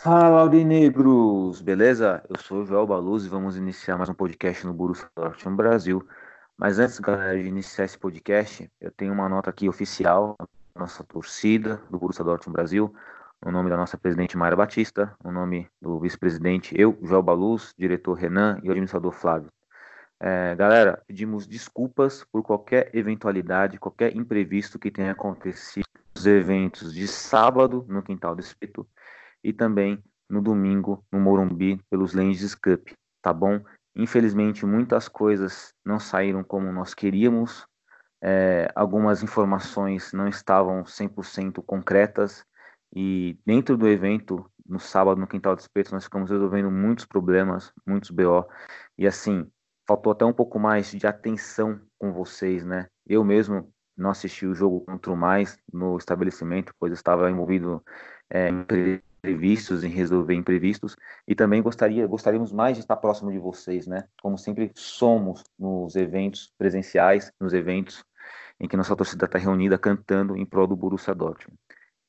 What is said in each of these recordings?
Fala, Audinegros! Beleza? Eu sou o Joel Baluz e vamos iniciar mais um podcast no Borussia Dortmund Brasil. Mas antes, galera, de iniciar esse podcast, eu tenho uma nota aqui oficial da nossa torcida do Borussia Dortmund Brasil, o nome da nossa presidente Mayra Batista, o nome do vice-presidente eu, Joel Baluz, diretor Renan e o administrador Flávio. É, galera, pedimos desculpas por qualquer eventualidade, qualquer imprevisto que tenha acontecido nos eventos de sábado no Quintal do Espírito e também no domingo no Morumbi pelos Lenses Cup, tá bom? Infelizmente, muitas coisas não saíram como nós queríamos, é, algumas informações não estavam 100% concretas e dentro do evento, no sábado, no Quintal do Espírito, nós ficamos resolvendo muitos problemas, muitos BO, e assim, faltou até um pouco mais de atenção com vocês, né? Eu mesmo não assisti o jogo contra o Mais no estabelecimento, pois estava envolvido é, em imprevistos, em resolver imprevistos, e também gostaria, gostaríamos mais de estar próximo de vocês, né? Como sempre somos nos eventos presenciais, nos eventos em que nossa torcida está reunida cantando em prol do Borussia Dortmund.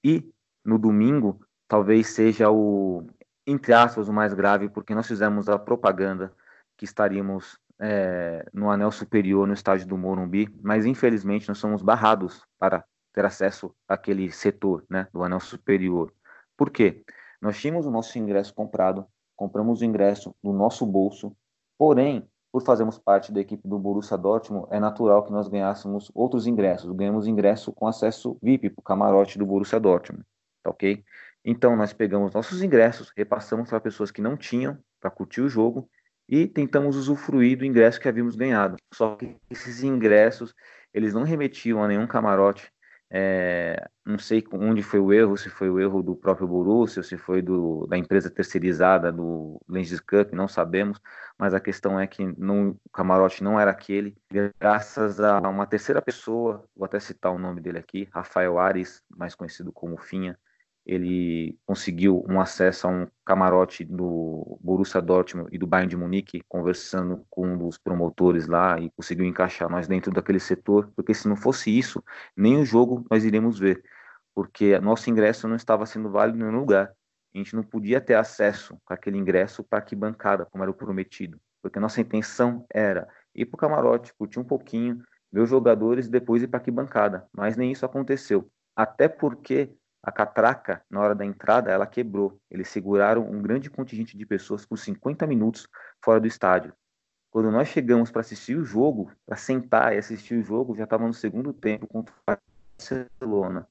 E no domingo, talvez seja o, entre aspas, o mais grave, porque nós fizemos a propaganda que estaríamos é, no anel superior no estádio do Morumbi, mas infelizmente nós somos barrados para ter acesso àquele setor né, do anel superior. Por quê? Nós tínhamos o nosso ingresso comprado, compramos o ingresso do nosso bolso, porém, por fazermos parte da equipe do Borussia Dortmund, é natural que nós ganhássemos outros ingressos. Ganhamos ingresso com acesso VIP para o camarote do Borussia Dortmund, tá ok? Então, nós pegamos nossos ingressos, repassamos para pessoas que não tinham para curtir o jogo e tentamos usufruir do ingresso que havíamos ganhado. Só que esses ingressos, eles não remetiam a nenhum camarote. É, não sei onde foi o erro, se foi o erro do próprio Borussia, se foi do, da empresa terceirizada do Lenses Cup, não sabemos, mas a questão é que o camarote não era aquele, graças a uma terceira pessoa, vou até citar o nome dele aqui, Rafael Ares, mais conhecido como Finha, ele conseguiu um acesso a um camarote do Borussia Dortmund e do Bayern de Munique, conversando com um dos promotores lá e conseguiu encaixar nós dentro daquele setor, porque se não fosse isso, nem o jogo nós iríamos ver, porque nosso ingresso não estava sendo válido em nenhum lugar. A gente não podia ter acesso com aquele ingresso para que bancada, como era o prometido, porque nossa intenção era ir para o camarote, curtir um pouquinho, ver os jogadores e depois ir para que bancada, mas nem isso aconteceu. Até porque a catraca, na hora da entrada, ela quebrou. Eles seguraram um grande contingente de pessoas por 50 minutos fora do estádio. Quando nós chegamos para assistir o jogo, para sentar e assistir o jogo, já estava no segundo tempo contra o Barcelona.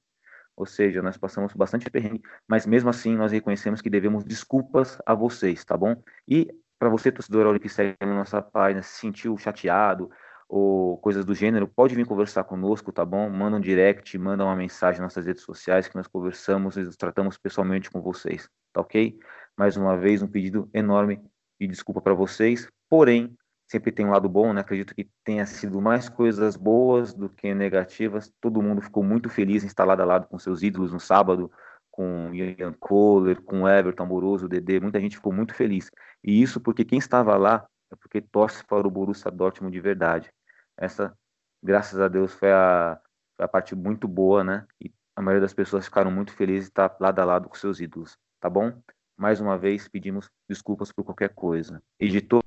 Ou seja, nós passamos bastante perrengue, mas mesmo assim nós reconhecemos que devemos desculpas a vocês, tá bom? E para você, torcedor que segue na nossa página, se sentiu chateado, ou coisas do gênero, pode vir conversar conosco, tá bom? Manda um direct, manda uma mensagem nas nossas redes sociais que nós conversamos e tratamos pessoalmente com vocês, tá ok? Mais uma vez, um pedido enorme de desculpa para vocês, porém, sempre tem um lado bom, né? Acredito que tenha sido mais coisas boas do que negativas. Todo mundo ficou muito feliz em estar lado a lado com seus ídolos no sábado, com Ian Kohler, com Everton Amoroso, Dedê, muita gente ficou muito feliz. E isso porque quem estava lá é porque torce para o Borussia Dortmund de verdade. Essa, graças a Deus, foi a, foi a parte muito boa, né? E a maioria das pessoas ficaram muito felizes de estar lado a lado com seus ídolos, tá bom? Mais uma vez, pedimos desculpas por qualquer coisa. Editor,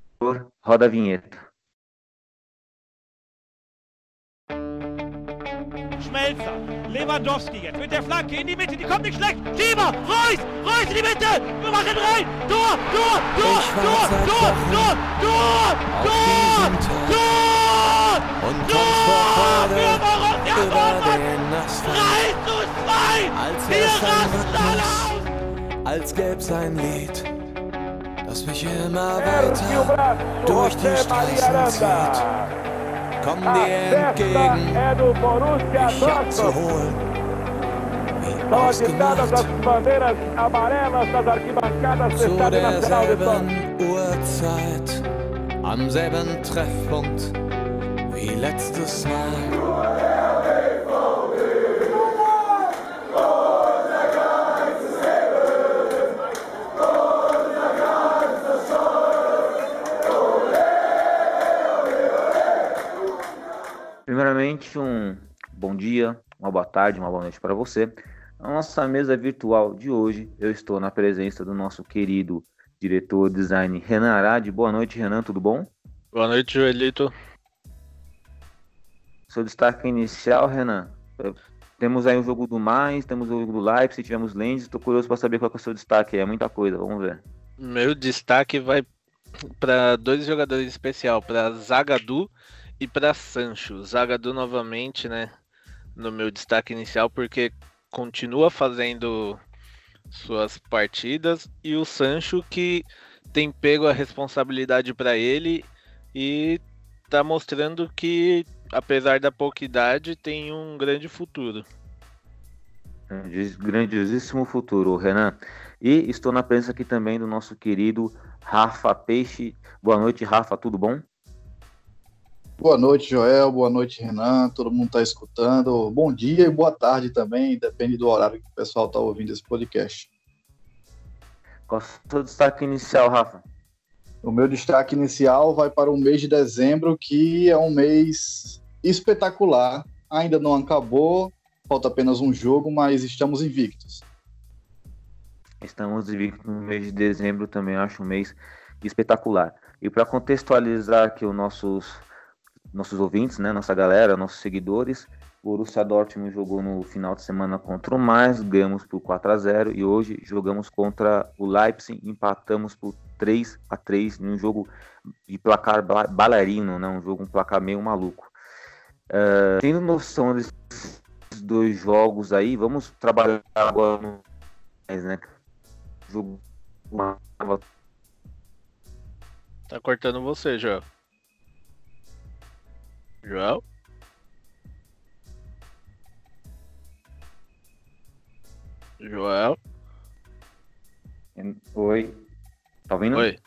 roda a vinheta. Schmelzer, Lewandowski jetzt mit der Flanke in die Mitte, die kommt nicht schlecht. Schieber, Reus, Reus in die Mitte, wir machen rein. Tor, Tor, Tor, Tor, Tor, Tor, Tor, Tor, Tor. Und kommt vor Freude über den Asphalt. 3 zu 2! Als wär's ein! Rhythmus, als gäb's ein Lied, das mich immer weiter durch die Straßen zieht. Komm dir entgegen, mich abzuholen, wie ausgemacht, zu derselben Uhrzeit, am selben Treffpunkt wie letztes Mal. Primeiramente, um bom dia, uma boa tarde, uma boa noite para você. Na nossa mesa virtual de hoje, eu estou na presença do nosso querido diretor de design Renan Arade. Boa noite, Renan, tudo bom? Boa noite, Joelito. Seu destaque inicial, Renan. Temos aí o jogo do Mais, temos o jogo do Leipzig, tivemos Lens. Estou curioso para saber qual é o seu destaque. É muita coisa, vamos ver. Meu destaque vai para dois jogadores especial, para Zagadou e para Sancho. Zagadou novamente, né, no meu destaque inicial, porque continua fazendo suas partidas e o Sancho que tem pego a responsabilidade para ele e tá mostrando que apesar da pouca idade tem um grande futuro. Grandiosíssimo futuro, Renan. E estou na presença aqui também do nosso querido Rafa Peixe. Boa noite, Rafa, tudo bom? Boa noite, Joel. Boa noite, Renan. Todo mundo está escutando. Bom dia e boa tarde também, depende do horário que o pessoal está ouvindo esse podcast. Qual é o seu destaque inicial, Rafa? O meu destaque inicial vai para o mês de dezembro, que é um mês espetacular. Ainda não acabou, falta apenas um jogo, mas estamos invictos. Estamos invictos no mês de dezembro também, acho um mês espetacular. E para contextualizar aqui os nossos nossos ouvintes, né, nossa galera, nossos seguidores. O Borussia Dortmund jogou no final de semana contra o Mais, ganhamos por 4 a 0 e hoje jogamos contra o Leipzig, empatamos por 3 a 3 num jogo de placar bailarino, né, um jogo um placar meio maluco. Uh, tendo noção desses dois jogos aí, vamos trabalhar agora no mais, né? Jogo Tá cortando você, João. João? Joel? Oi. Tá ouvindo? Oi.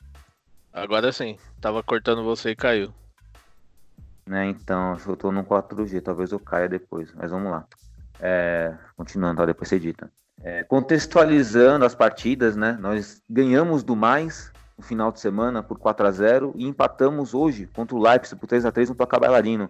Agora sim. Tava cortando você e caiu. Né, então, eu tô no 4G, talvez eu caia depois, mas vamos lá. É, continuando, tá, depois você edita. É, contextualizando as partidas, né? Nós ganhamos do mais no final de semana por 4 a 0 e empatamos hoje contra o Leipzig por 3 a 3 no placar bailarino.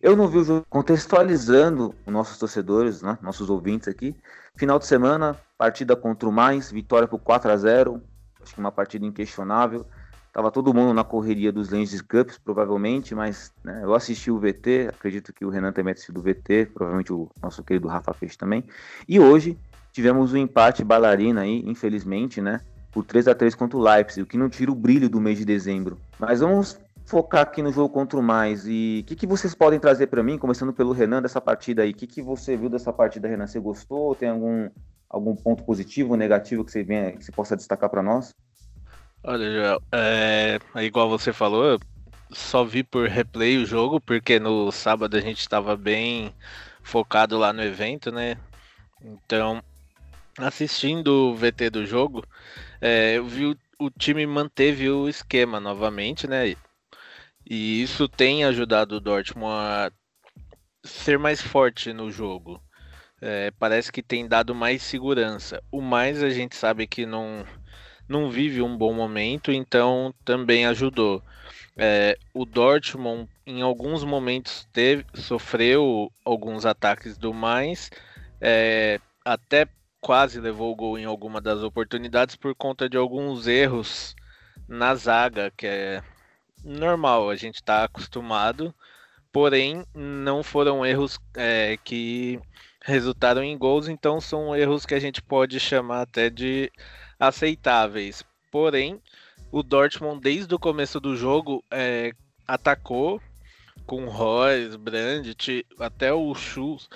Eu não vi o jogo contextualizando os nossos torcedores, né, nossos ouvintes aqui. Final de semana, partida contra o Mais, vitória por 4 a 0 Acho que uma partida inquestionável. Tava todo mundo na correria dos Legends Cups, provavelmente, mas né, eu assisti o VT, acredito que o Renan também assistido o VT, provavelmente o nosso querido Rafa Peixe também. E hoje tivemos um empate bailarina aí, infelizmente, né? por 3 a 3 contra o Leipzig, o que não tira o brilho do mês de dezembro. Mas vamos focar aqui no jogo contra o mais. E o que, que vocês podem trazer para mim, começando pelo Renan, dessa partida aí? O que, que você viu dessa partida, Renan? Você gostou? Tem algum, algum ponto positivo ou negativo que você, venha, que você possa destacar para nós? Olha, Joel, é, é, igual você falou, só vi por replay o jogo, porque no sábado a gente estava bem focado lá no evento, né? Então, assistindo o VT do jogo, é, eu vi o, o, time manteve o esquema novamente, né? E isso tem ajudado o Dortmund a ser mais forte no jogo. É, parece que tem dado mais segurança. O mais a gente sabe que não, não vive um bom momento, então também ajudou. É, o Dortmund em alguns momentos teve, sofreu alguns ataques do mais, é, até quase levou o gol em alguma das oportunidades por conta de alguns erros na zaga, que é normal, a gente está acostumado, porém não foram erros é, que resultaram em gols, então são erros que a gente pode chamar até de aceitáveis. Porém, o Dortmund desde o começo do jogo é, atacou com Royce, Brandt, até o Schultz,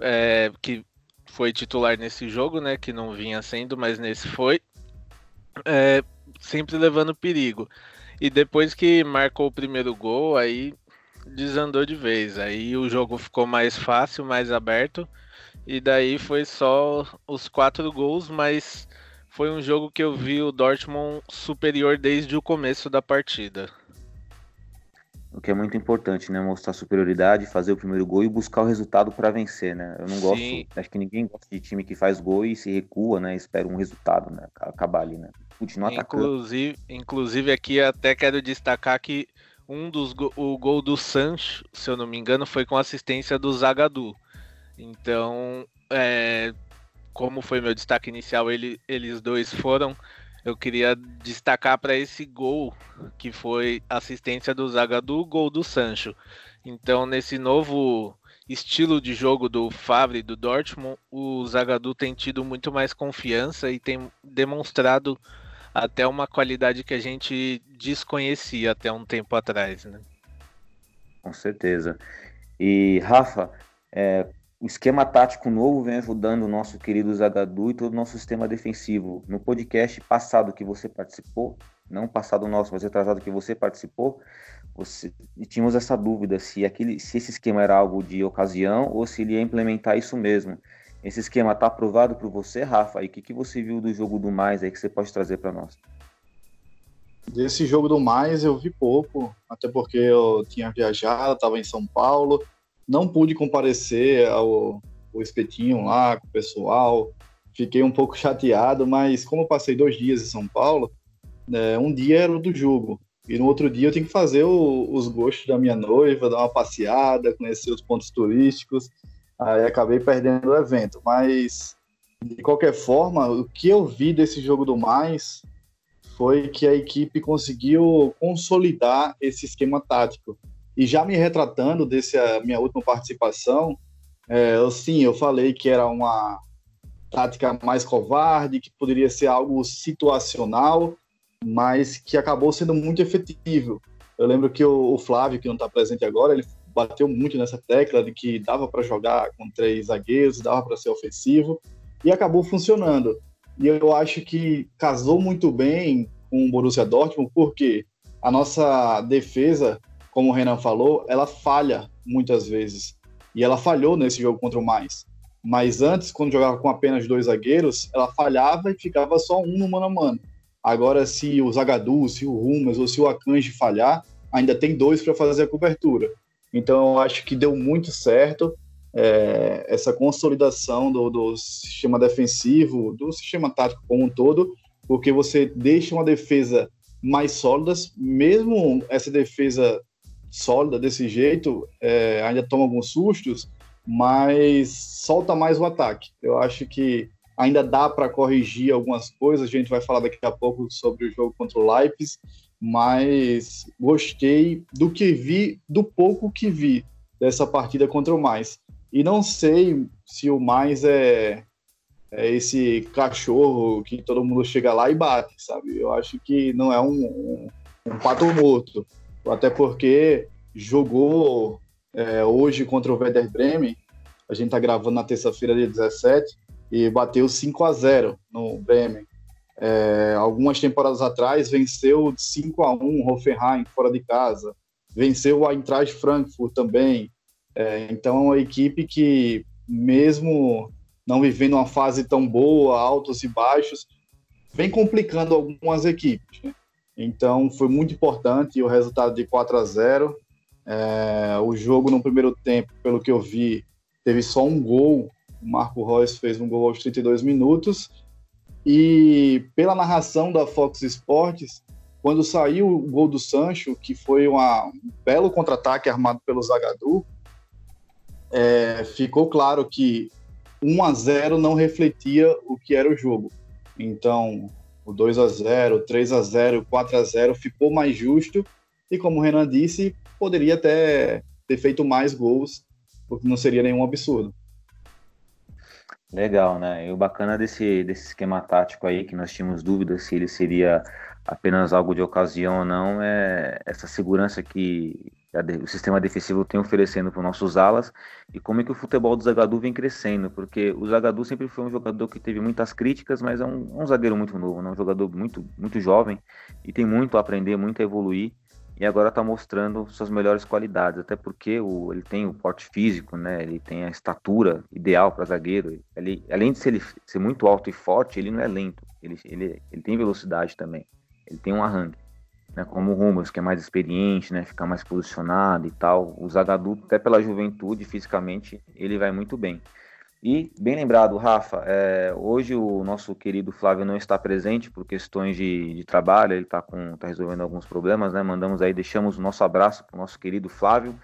é, que foi titular nesse jogo, né? Que não vinha sendo, mas nesse foi. É, sempre levando perigo. E depois que marcou o primeiro gol, aí desandou de vez. Aí o jogo ficou mais fácil, mais aberto. E daí foi só os quatro gols, mas foi um jogo que eu vi o Dortmund superior desde o começo da partida o que é muito importante, né? Mostrar superioridade, fazer o primeiro gol e buscar o resultado para vencer, né? Eu não gosto, Sim. acho que ninguém gosta de time que faz gol e se recua, né? Espera um resultado, né? Acabar ali, né? Continuar inclusive, atacando. Inclusive aqui até quero destacar que um dos o gol do Sancho, se eu não me engano, foi com assistência do Zagadou. Então, é, como foi meu destaque inicial, ele, eles dois foram. Eu queria destacar para esse gol que foi assistência do Zagadou, gol do Sancho. Então, nesse novo estilo de jogo do Favre do Dortmund, o Zagadou tem tido muito mais confiança e tem demonstrado até uma qualidade que a gente desconhecia até um tempo atrás, né? Com certeza. E Rafa, é, o esquema tático novo vem ajudando o nosso querido Zagadou e todo o nosso sistema defensivo. No podcast passado que você participou, não passado nosso, mas atrasado que você participou, você, tínhamos essa dúvida se, aquele, se esse esquema era algo de ocasião ou se ele ia implementar isso mesmo. Esse esquema está aprovado por você, Rafa? E o que, que você viu do jogo do mais aí que você pode trazer para nós? Desse jogo do mais eu vi pouco, até porque eu tinha viajado, estava em São Paulo, não pude comparecer ao, ao espetinho lá com o pessoal, fiquei um pouco chateado, mas como eu passei dois dias em São Paulo, é, um dia era o do jogo, e no outro dia eu tenho que fazer o, os gostos da minha noiva, dar uma passeada, conhecer os pontos turísticos. Aí acabei perdendo o evento. Mas, de qualquer forma, o que eu vi desse jogo do mais foi que a equipe conseguiu consolidar esse esquema tático. E já me retratando dessa minha última participação, é, eu, sim, eu falei que era uma tática mais covarde, que poderia ser algo situacional, mas que acabou sendo muito efetivo. Eu lembro que o, Flávio, que não está presente agora, ele bateu muito nessa tecla de que dava para jogar com três zagueiros, dava para ser ofensivo, e acabou funcionando. E eu acho que casou muito bem com o Borussia Dortmund, porque a nossa defesa, como o Renan falou, ela falha muitas vezes. E ela falhou nesse jogo contra o Mais. Mas antes, quando jogava com apenas dois zagueiros, ela falhava e ficava só um no mano a mano. Agora, se o Zagadou, se o Rumas ou se o Akanji falhar, ainda tem dois para fazer a cobertura. Então, eu acho que deu muito certo é, essa consolidação do, do, sistema defensivo, do sistema tático como um todo, porque você deixa uma defesa mais sólida, mesmo essa defesa sólida desse jeito, é, ainda toma alguns sustos, mas solta mais o ataque. Eu acho que ainda dá para corrigir algumas coisas. A gente vai falar daqui a pouco sobre o jogo contra o Leipzig, mas gostei do que vi, do pouco que vi dessa partida contra o Mais. E não sei se o Mais é, é esse cachorro que todo mundo chega lá e bate, sabe? Eu acho que não é um, um, pato morto. Até porque jogou é, hoje contra o Werder Bremen. A gente está gravando na terça-feira, dia 17 e bateu 5 a 0 no Bremen. É, algumas temporadas atrás venceu 5 a 1 Hoffenheim fora de casa, venceu o Eintracht Frankfurt também. É, então é uma equipe que mesmo não vivendo uma fase tão boa, altos e baixos, vem complicando algumas equipes. Né? Então foi muito importante o resultado de 4 a 0. É, o jogo no primeiro tempo, pelo que eu vi, teve só um gol o Marco Reus fez um gol aos 32 minutos. E pela narração da Fox Sports, quando saiu o gol do Sancho, que foi uma, um belo contra-ataque armado pelo Zagadou, é, ficou claro que 1 a 0 não refletia o que era o jogo. Então, o 2 a 0, 3 a 0, 4 a 0 ficou mais justo e como o Renan disse, poderia até ter feito mais gols, porque não seria nenhum absurdo. Legal, né? E o bacana desse, desse esquema tático aí, que nós tínhamos dúvidas se ele seria apenas algo de ocasião ou não, é essa segurança que o sistema defensivo tem oferecendo para os nossos alas e como é que o futebol do Zagadou vem crescendo, porque o Zagadou sempre foi um jogador que teve muitas críticas, mas é um, um zagueiro muito novo, né? um jogador muito, muito jovem e tem muito a aprender, muito a evoluir e agora está mostrando suas melhores qualidades, até porque o, ele tem o porte físico, né? Ele tem a estatura ideal para zagueiro. Ele, além de ser, ele, ser muito alto e forte, ele não é lento. Ele, ele, ele tem velocidade também. Ele tem um arranque, né? Como o Rumas, que é mais experiente, né? Fica mais posicionado e tal. O Zagadou, até pela juventude, fisicamente, ele vai muito bem. E, bem lembrado, Rafa, é, hoje o nosso querido Flávio não está presente por questões de, de trabalho, ele está tá resolvendo alguns problemas, né? Mandamos aí, deixamos o nosso abraço para o nosso querido Flávio,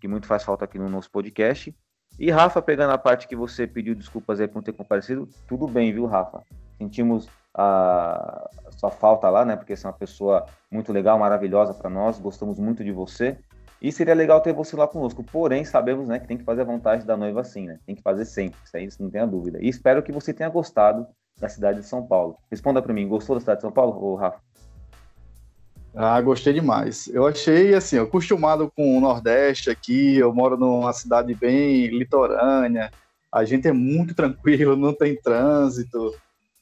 que muito faz falta aqui no nosso podcast. E Rafa, pegando a parte que você pediu desculpas aí por não ter comparecido, tudo bem, viu, Rafa? Sentimos a sua falta lá, né? Porque você é uma pessoa muito legal, maravilhosa para nós, gostamos muito de você. E seria legal ter você lá conosco. Porém, sabemos né, que tem que fazer a vontade da noiva assim, né? Tem que fazer sempre, isso aí não tenha dúvida. E espero que você tenha gostado da cidade de São Paulo. Responda para mim, gostou da cidade de São Paulo, ou Rafa? Ah, gostei demais. Eu achei assim, acostumado com o Nordeste aqui, eu moro numa cidade bem litorânea, a gente é muito tranquilo, não tem trânsito,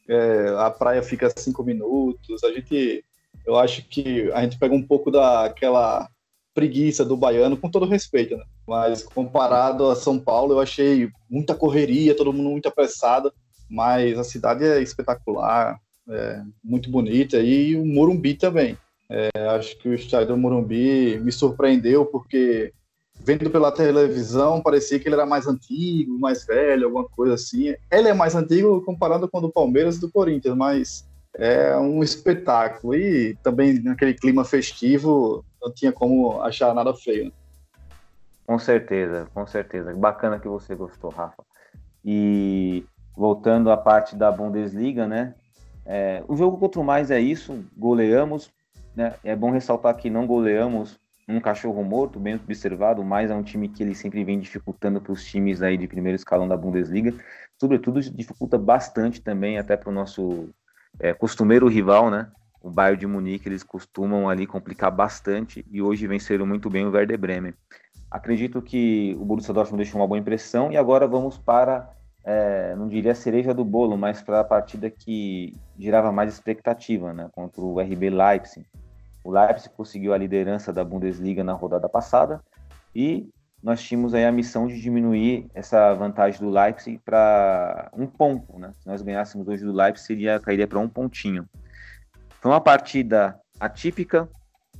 é, a praia fica cinco minutos, a gente, eu acho que a gente pega um pouco daquela preguiça do baiano, com todo respeito, né? Mas comparado a São Paulo, eu achei muita correria, todo mundo muito apressado, mas a cidade é espetacular, é muito bonita, e o Morumbi também. É, acho que o estádio do Morumbi me surpreendeu porque vendo pela televisão parecia que ele era mais antigo, mais velho, alguma coisa assim. Ele é mais antigo comparado com o do Palmeiras e do Corinthians, mas é um espetáculo e também naquele clima festivo não tinha como achar nada feio. Com certeza, com certeza. Bacana que você gostou, Rafa. E voltando à parte da Bundesliga, né? É, o jogo contra o mais é isso, goleamos, né? É bom ressaltar que não goleamos um cachorro morto, bem observado, mas é um time que ele sempre vem dificultando para os times aí de primeiro escalão da Bundesliga. Sobretudo, dificulta bastante também até para o nosso é, costumeiro rival, né? O Bayern de Munique, eles costumam ali complicar bastante e hoje venceram muito bem o Werder Bremen. Acredito que o Borussia Dortmund deixou uma boa impressão e agora vamos para, é, não diria a cereja do bolo, mas para a partida que gerava mais expectativa, né? Contra o RB Leipzig. O Leipzig conseguiu a liderança da Bundesliga na rodada passada e nós tínhamos aí a missão de diminuir essa vantagem do Leipzig para um ponto, né? Se nós ganhássemos hoje do Leipzig, seria, cairia para um pontinho. Foi uma partida atípica,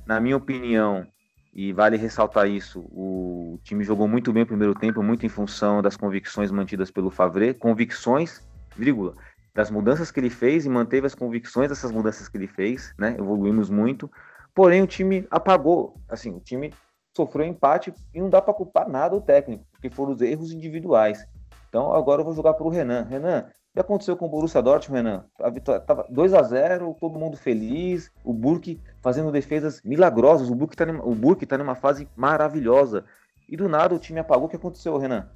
na minha opinião, e vale ressaltar isso, o time jogou muito bem o primeiro tempo, muito em função das convicções mantidas pelo Favre, convicções, vírgula, das mudanças que ele fez e manteve as convicções dessas mudanças que ele fez, né? Evoluímos muito. Porém, o time apagou. Assim, o time sofreu empate e não dá para culpar nada o técnico, porque foram os erros individuais. Então, agora eu vou jogar para o Renan. Renan, o que aconteceu com o Borussia Dortmund, Renan? A vitória tava 2 a 0, todo mundo feliz, o Burke fazendo defesas milagrosas, o Burke está o Burke tá numa fase maravilhosa. E do nada o time apagou. O que aconteceu, Renan?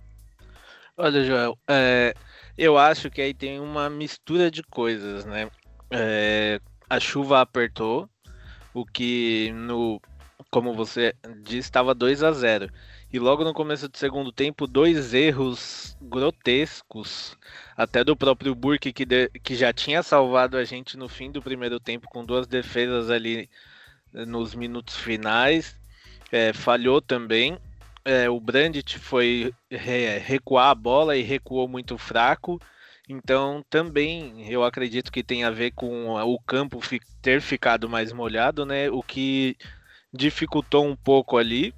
Olha, Joel, é, eu acho que aí tem uma mistura de coisas, né? É, a chuva apertou, o que no como você disse estava 2 a 0 e logo no começo do segundo tempo dois erros grotescos. Até do próprio Burke que, de, que já tinha salvado a gente no fim do primeiro tempo com duas defesas ali eh, nos minutos finais. É, falhou também. É, o Brandt foi re, recuar a bola e recuou muito fraco então, também eu acredito que tem a ver com o campo ter ficado mais molhado, né? O que dificultou um pouco ali.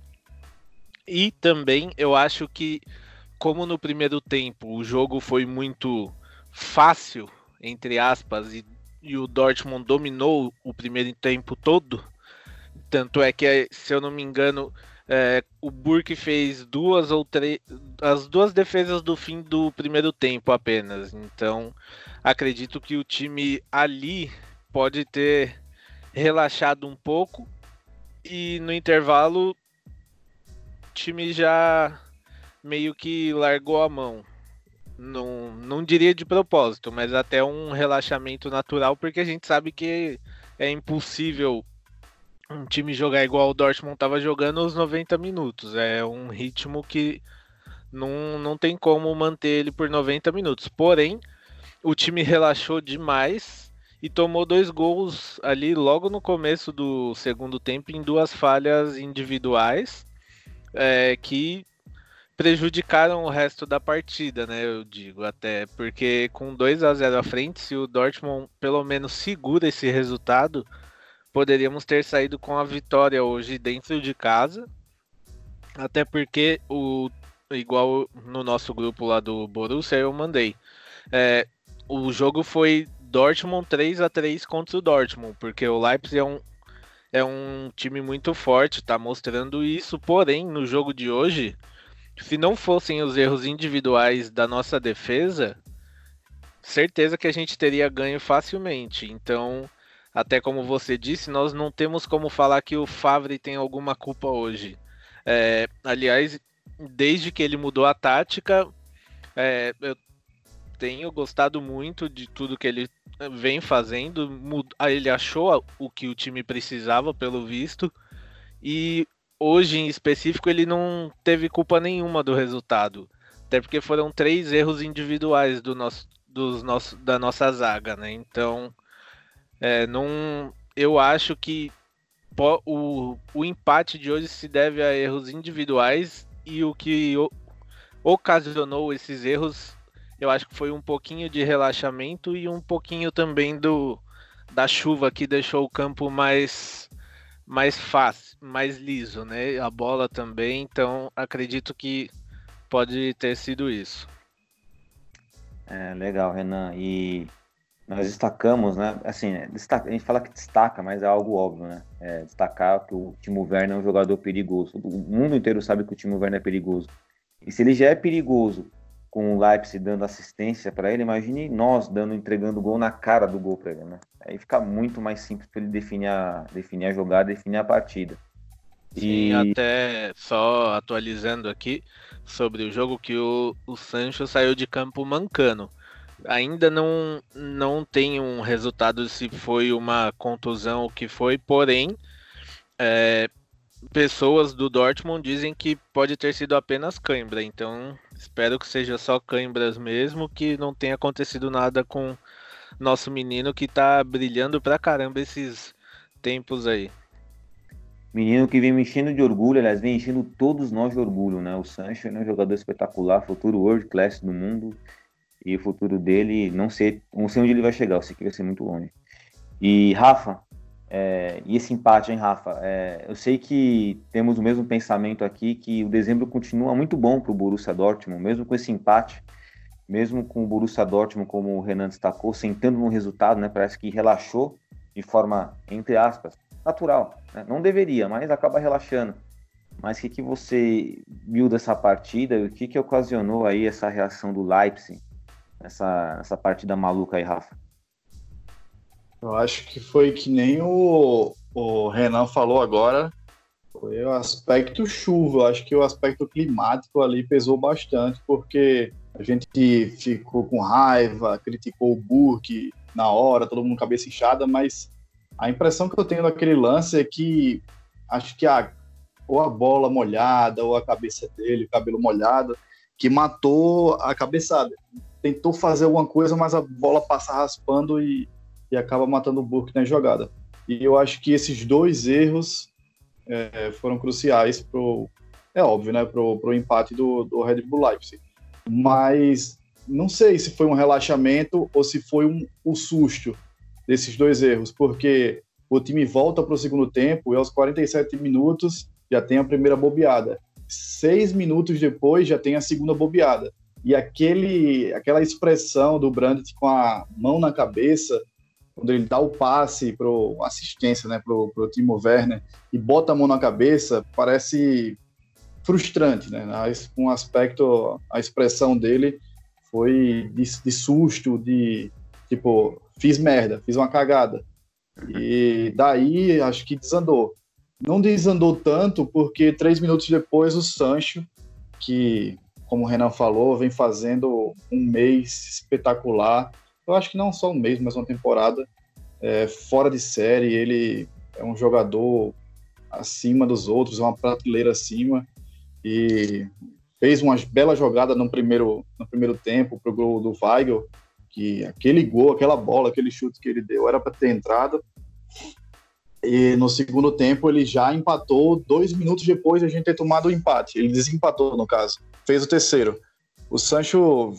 E também eu acho que, como no primeiro tempo o jogo foi muito fácil, entre aspas, e, e o Dortmund dominou o primeiro tempo todo, tanto é que, se eu não me engano, é, o Burke fez duas ou três. As duas defesas do fim do primeiro tempo apenas. Então, acredito que o time ali pode ter relaxado um pouco. E no intervalo, o time já meio que largou a mão. Não, não diria de propósito, mas até um relaxamento natural, porque a gente sabe que é impossível um time jogar igual o Dortmund estava jogando os 90 minutos. É um ritmo que não, não tem como manter ele por 90 minutos. Porém, o time relaxou demais e tomou dois gols ali logo no começo do segundo tempo em duas falhas individuais é, que prejudicaram o resto da partida, né? Eu digo até porque com 2 a 0 à frente, se o Dortmund pelo menos segura esse resultado, poderíamos ter saído com a vitória hoje dentro de casa. Até porque o igual no nosso grupo lá do Borussia eu mandei. É, o jogo foi Dortmund 3 a 3 contra o Dortmund, porque o Leipzig é um, é um time muito forte, tá mostrando isso, porém no jogo de hoje se não fossem os erros individuais da nossa defesa, certeza que a gente teria ganho facilmente. Então, até como você disse, nós não temos como falar que o Favre tem alguma culpa hoje. É, aliás, desde que ele mudou a tática, é, eu tenho gostado muito de tudo que ele vem fazendo. Ele achou o que o time precisava, pelo visto, e hoje em específico ele não teve culpa nenhuma do resultado. Até porque foram três erros individuais do nosso, dos nosso, da nossa zaga, né? Então, é, não, eu acho que o, o empate de hoje se deve a erros individuais e o que ocasionou esses erros, eu acho que foi um pouquinho de relaxamento e um pouquinho também do da chuva que deixou o campo mais mais fácil, mais liso, né? A bola também, então acredito que pode ter sido isso. É, legal, Renan. E nós destacamos, né? Assim, destaca, a gente fala que destaca, mas é algo óbvio, né? É, destacar que o Timo Werner é um jogador perigoso. O mundo inteiro sabe que o Timo Werner é perigoso. E se ele já é perigoso com o Leipzig dando assistência para ele, imagine nós dando entregando gol na cara do gol para ele, né? Aí fica muito mais simples para ele definir a, definir a jogada, definir a partida. Sim, e... até só atualizando aqui sobre o jogo que o, o Sancho saiu de campo mancando. Ainda não, não tem um resultado se foi uma contusão ou que foi, porém, é, pessoas do Dortmund dizem que pode ter sido apenas cãibra, então espero que seja só cãibras mesmo, que não tenha acontecido nada com nosso menino que tá brilhando pra caramba esses tempos aí. Menino que vem me enchendo de orgulho, aliás, vem enchendo todos nós de orgulho, né? O Sancho é um jogador espetacular, futuro world class do mundo e o futuro dele, não sei, não sei onde ele vai chegar, eu sei que vai ser muito longe. E Rafa, é, e esse empate, hein, Rafa? É, eu sei que temos o mesmo pensamento aqui, que o dezembro continua muito bom para o Borussia Dortmund, mesmo com esse empate, mesmo com o Borussia Dortmund, como o Renan destacou, sentando no resultado, né? Parece que relaxou de forma, entre aspas, natural. Né? Não deveria, mas acaba relaxando. Mas o que, que você viu dessa partida e o que, que ocasionou aí essa reação do Leipzig essa, essa partida maluca aí, Rafa? Eu acho que foi que nem o, o Renan falou agora, foi o aspecto chuva. Eu acho que o aspecto climático ali pesou bastante, porque a gente ficou com raiva, criticou o Burke na hora, todo mundo cabeça inchada, mas a impressão que eu tenho daquele lance é que acho que a, ou a bola molhada, ou a cabeça dele, o cabelo molhado, que matou a cabeçada tentou fazer alguma coisa, mas a bola passa raspando e, e acaba matando o Burke na jogada. E eu acho que esses dois erros é, foram cruciais pro, é óbvio, né, pro, pro empate do, do Red Bull Leipzig. Mas não sei se foi um relaxamento ou se foi um, um susto desses dois erros, porque o time volta para o segundo tempo e aos 47 minutos já tem a primeira bobeada. Seis minutos depois já tem a segunda bobeada. E aquele, aquela expressão do Brandt com a mão na cabeça, quando ele dá o passe para assistência, né, para o Timo Werner e bota a mão na cabeça, parece frustrante, né? Um aspecto, a expressão dele foi de, de susto, de tipo, fiz merda, fiz uma cagada. E daí acho que desandou. Não desandou tanto porque três minutos depois o Sancho, que como o Renan falou, vem fazendo um mês espetacular. Eu acho que não só um mês, mas uma temporada é, fora de série. Ele é um jogador acima dos outros, uma prateleira acima. E fez uma bela jogada no primeiro, no primeiro tempo para o gol do Weigl, que aquele gol, aquela bola, aquele chute que ele deu era para ter entrado. E no segundo tempo ele já empatou dois minutos depois de a gente ter tomado o empate. Ele desempatou, no caso. Fez o terceiro. O Sancho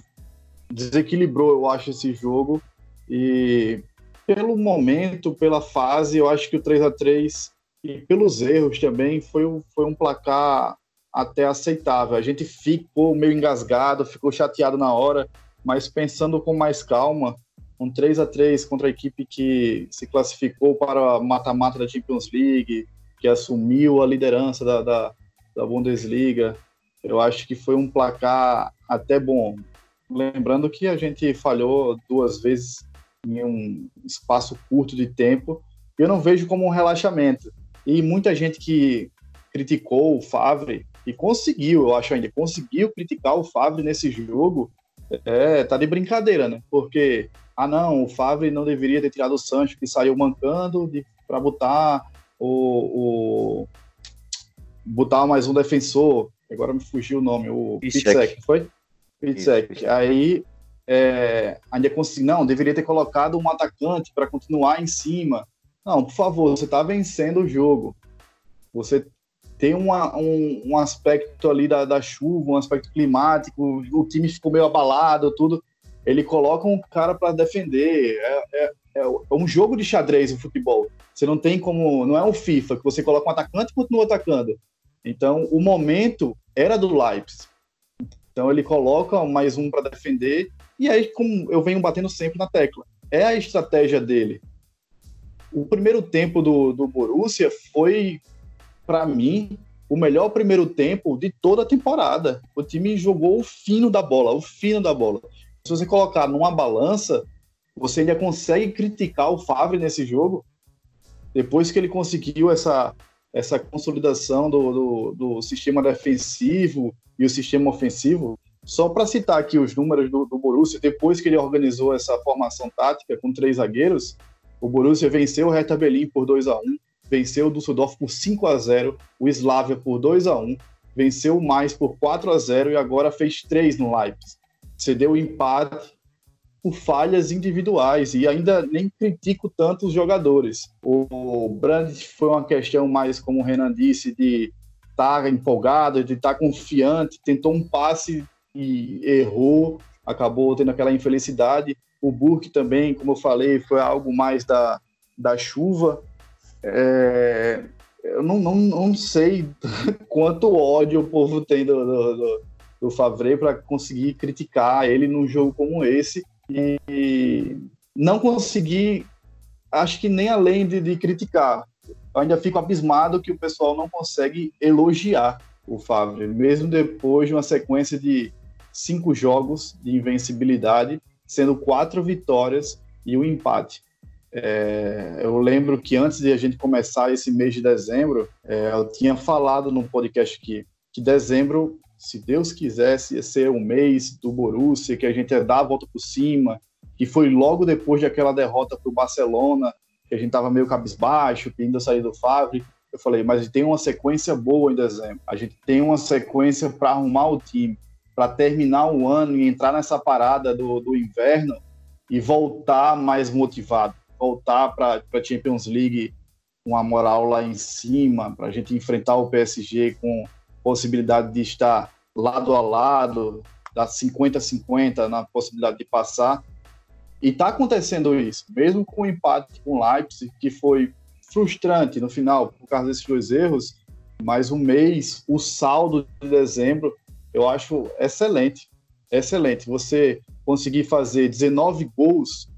desequilibrou, eu acho, esse jogo. E pelo momento, pela fase, eu acho que o 3 a 3 e pelos erros também foi, foi um placar até aceitável. A gente ficou meio engasgado, ficou chateado na hora, mas pensando com mais calma, um 3 a 3 contra a equipe que se classificou para mata-mata da Champions League, que assumiu a liderança da, da, da, Bundesliga. Eu acho que foi um placar até bom. Lembrando que a gente falhou duas vezes em um espaço curto de tempo. Eu não vejo como um relaxamento. E muita gente que criticou o Favre e conseguiu, eu acho ainda, conseguiu criticar o Favre nesse jogo, é, tá de brincadeira, né? Porque, ah não, o Favre não deveria ter tirado o Sancho, que saiu mancando para botar o, o, botar mais um defensor, agora me fugiu o nome, o Pitsek, foi? Pitsek. Aí é, ainda consegui, não, deveria ter colocado um atacante para continuar em cima. Não, por favor, você está vencendo o jogo. Você tem uma, um, um, aspecto ali da, da, chuva, um aspecto climático, o time ficou meio abalado, tudo. Ele coloca um cara para defender. É, é, é, um jogo de xadrez o futebol. Você não tem como. Não é um FIFA que você coloca um atacante e continua atacando. Então, o momento era do Leipzig. Então, ele coloca mais um para defender. E aí, como eu venho batendo sempre na tecla, é a estratégia dele. O primeiro tempo do, do Borussia foi, para mim, o melhor primeiro tempo de toda a temporada. O time jogou o fino da bola, o fino da bola. Se você colocar numa balança, você ainda consegue criticar o Favre nesse jogo, depois que ele conseguiu essa essa consolidação do, do, do sistema defensivo e o sistema ofensivo. Só para citar aqui os números do, do Borussia, depois que ele organizou essa formação tática com três zagueiros, o Borussia venceu o Hertha Berlin por 2 a 1 venceu o Düsseldorf por 5 a 0 o Slavia por 2 a 1 venceu o Mais por 4 a 0 e agora fez 3 no Leipzig. Cedeu o empate por falhas individuais e ainda nem critico tanto os jogadores. O Brandt foi uma questão mais, como o Renan disse, de estar tá empolgado, de estar tá confiante, tentou um passe e errou, acabou tendo aquela infelicidade. O Burke também, como eu falei, foi algo mais da, da chuva. É, eu não, não, não sei quanto ódio o povo tem do, do, do, do Favre para conseguir criticar ele num jogo como esse e não consegui, acho que nem além de, de criticar. Eu ainda fico abismado que o pessoal não consegue elogiar o Favre, mesmo depois de uma sequência de cinco jogos de invencibilidade, sendo quatro vitórias e um empate. É, eu lembro que antes de a gente começar esse mês de dezembro, é, eu tinha falado num podcast aqui que dezembro se Deus quisesse, ia ser um mês do Borussia, que a gente ia dar a volta por cima, que foi logo depois daquela derrota para o Barcelona, que a gente estava meio cabisbaixo, que ainda saiu do Favre. Eu falei, mas tem uma sequência boa em dezembro. A gente tem uma sequência para arrumar o time, para terminar o ano e entrar nessa parada do, do inverno e voltar mais motivado, voltar para a Champions League com a moral lá em cima, para a gente enfrentar o PSG com possibilidade de estar lado a lado, da 50-50 na possibilidade de passar. E está acontecendo isso, mesmo com o empate com o Leipzig, que foi frustrante no final por causa desses dois erros, mas o mês, o saldo de dezembro, eu acho excelente. Excelente. Você conseguir fazer 19 gols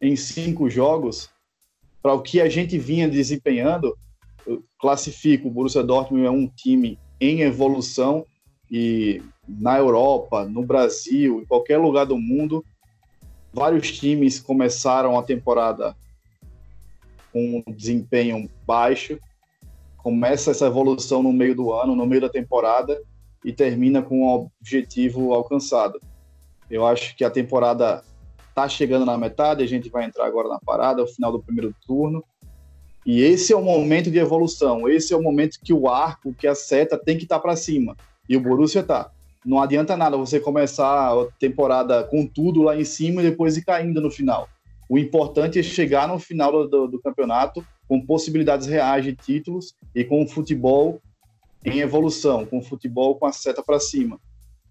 em cinco jogos, para o que a gente vinha desempenhando, classifico o Borussia Dortmund é um time em evolução e na Europa, no Brasil, em qualquer lugar do mundo, vários times começaram a temporada com um desempenho baixo, começa essa evolução no meio do ano, no meio da temporada e termina com o objetivo alcançado. Eu acho que a temporada está chegando na metade, a gente vai entrar agora na parada, o final do primeiro turno. E esse é o momento de evolução, esse é o momento que o arco, que a seta tem que estar tá para cima. E o Borussia tá. Não adianta nada você começar a temporada com tudo lá em cima e depois ir caindo no final. O importante é chegar no final do, do campeonato com possibilidades reais de títulos e com o futebol em evolução, com o futebol com a seta para cima,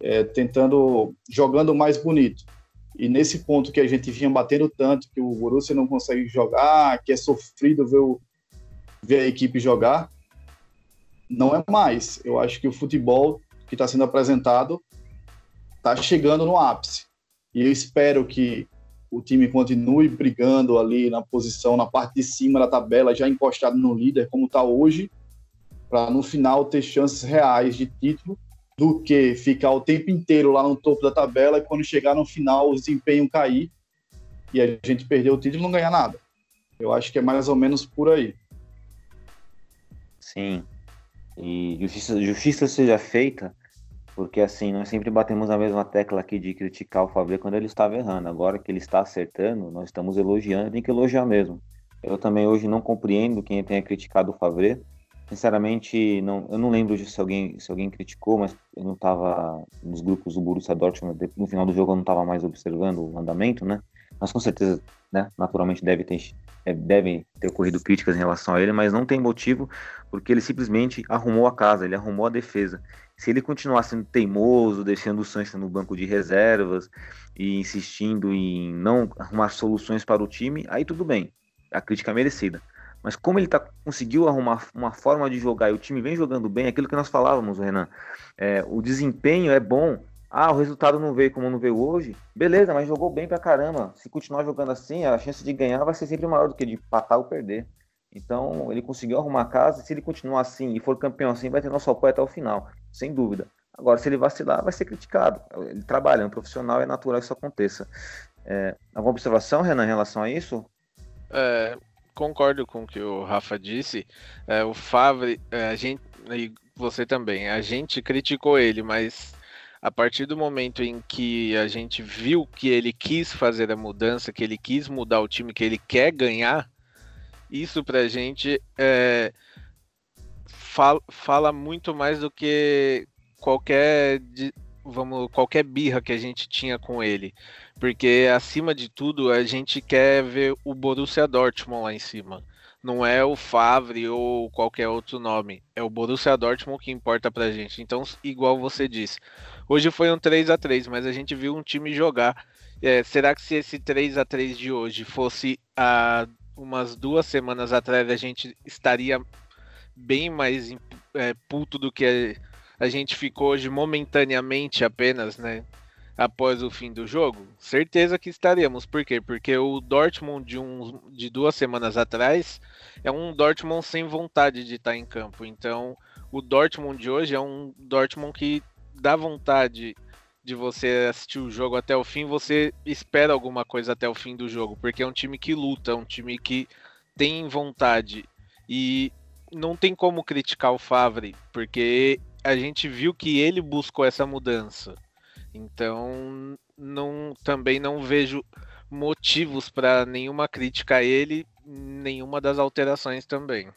é, tentando jogando mais bonito. E nesse ponto que a gente vinha batendo tanto, que o Borussia não consegue jogar, que é sofrido ver, o, ver a equipe jogar, não é mais. Eu acho que o futebol que está sendo apresentado está chegando no ápice. E eu espero que o time continue brigando ali na posição, na parte de cima da tabela, já encostado no líder, como está hoje, para no final ter chances reais de título do que ficar o tempo inteiro lá no topo da tabela e quando chegar no final o desempenho cair e a gente perder o título e não ganhar nada. Eu acho que é mais ou menos por aí. Sim. E justiça, justiça seja feita, porque assim, nós sempre batemos na mesma tecla aqui de criticar o Fabrício quando ele estava errando. Agora que ele está acertando, nós estamos elogiando, tem que elogiar mesmo. Eu também hoje não compreendo quem tenha criticado o Favre. Sinceramente, não, eu não lembro se alguém, se alguém criticou, mas eu não estava nos grupos do Borussia Dortmund. No final do jogo eu não estava mais observando o andamento, né? Mas com certeza, né, naturalmente deve ter, é, devem ter ocorrido críticas em relação a ele, mas não tem motivo, porque ele simplesmente arrumou a casa, ele arrumou a defesa. Se ele continuar sendo teimoso, deixando o Sancho no banco de reservas e insistindo em não arrumar soluções para o time, aí tudo bem a crítica é merecida. Mas como ele tá, conseguiu arrumar uma forma de jogar e o time vem jogando bem, aquilo que nós falávamos, Renan, é, o desempenho é bom. Ah, o resultado não veio como não veio hoje. Beleza, mas jogou bem pra caramba. Se continuar jogando assim, a chance de ganhar vai ser sempre maior do que de empatar ou perder. Então, ele conseguiu arrumar a casa. Se ele continuar assim e for campeão assim, vai ter nosso apoio até o final, sem dúvida. Agora, se ele vacilar, vai ser criticado. Ele trabalha, é um profissional, é natural que isso aconteça. É, alguma observação, Renan, em relação a isso? É, concordo com o que o Rafa disse. É, o Favre, é, a gente, e você também, a gente criticou ele, mas a partir do momento em que a gente viu que ele quis fazer a mudança, que ele quis mudar o time, que ele quer ganhar, isso pra gente é, fala, fala muito mais do que qualquer vamos qualquer birra que a gente tinha com ele, porque acima de tudo a gente quer ver o Borussia Dortmund lá em cima. Não é o Favre ou qualquer outro nome, é o Borussia Dortmund que importa pra gente. Então, igual você disse, hoje foi um 3 a 3 mas a gente viu um time jogar. É, será que se esse 3 a 3 de hoje fosse há umas duas semanas atrás, a gente estaria bem mais é, puto do que a gente ficou hoje momentaneamente apenas, né? Após o fim do jogo, certeza que estaríamos. Por quê? Porque o Dortmund de, um, de duas semanas atrás é um Dortmund sem vontade de estar em campo. Então, o Dortmund de hoje é um Dortmund que dá vontade de você assistir o jogo até o fim, você espera alguma coisa até o fim do jogo, porque é um time que luta, é um time que tem vontade. E não tem como criticar o Favre, porque a gente viu que ele buscou essa mudança. Então, não, também não vejo motivos para nenhuma crítica a ele, nenhuma das alterações também.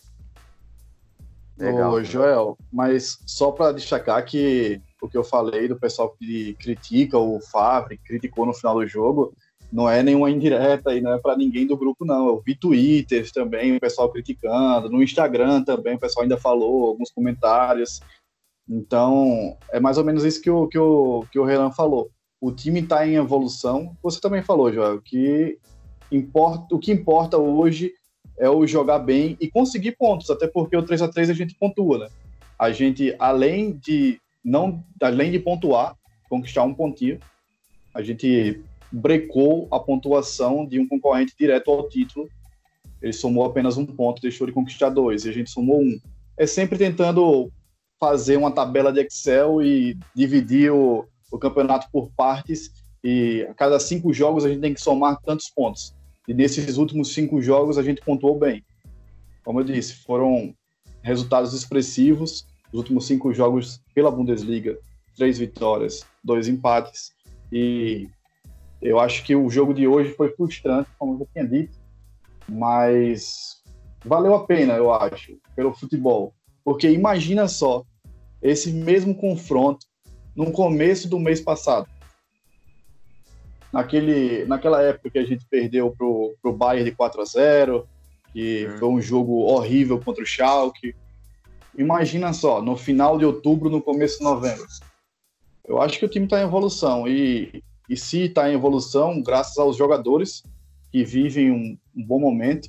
Legal. Ô, Joel, mas só para destacar que o que eu falei do pessoal que critica o Favre, criticou no final do jogo, não é nenhuma indireta e não é para ninguém do grupo, não. Eu vi twitters também, o pessoal criticando, no Instagram também, o pessoal ainda falou alguns comentários. Então, é mais ou menos isso que o, que o, que o Renan falou. O time está em evolução. Você também falou, Joel, que importa, o que importa hoje é o jogar bem e conseguir pontos, até porque o 3 a 3 a gente pontua, né? A gente, além de não, além de pontuar, conquistar um pontinho, a gente brecou a pontuação de um concorrente direto ao título. Ele somou apenas um ponto, deixou de conquistar dois, e a gente somou um. É sempre tentando fazer uma tabela de Excel e dividir o, o campeonato por partes e a cada cinco jogos a gente tem que somar tantos pontos. E nesses últimos cinco jogos a gente pontuou bem. Como eu disse, foram resultados expressivos. Os últimos cinco jogos pela Bundesliga, três vitórias, dois empates. E eu acho que o jogo de hoje foi frustrante, como eu já tinha dito, mas valeu a pena, eu acho, pelo futebol. Porque imagina só, esse mesmo confronto no começo do mês passado. Naquele, naquela época que a gente perdeu pro, pro Bayern de 4 a 0 que uhum. foi um jogo horrível contra o Schalke. Imagina só, no final de outubro, no começo de novembro. Eu acho que o time está em evolução e, e se está em evolução, graças aos jogadores que vivem um, um bom momento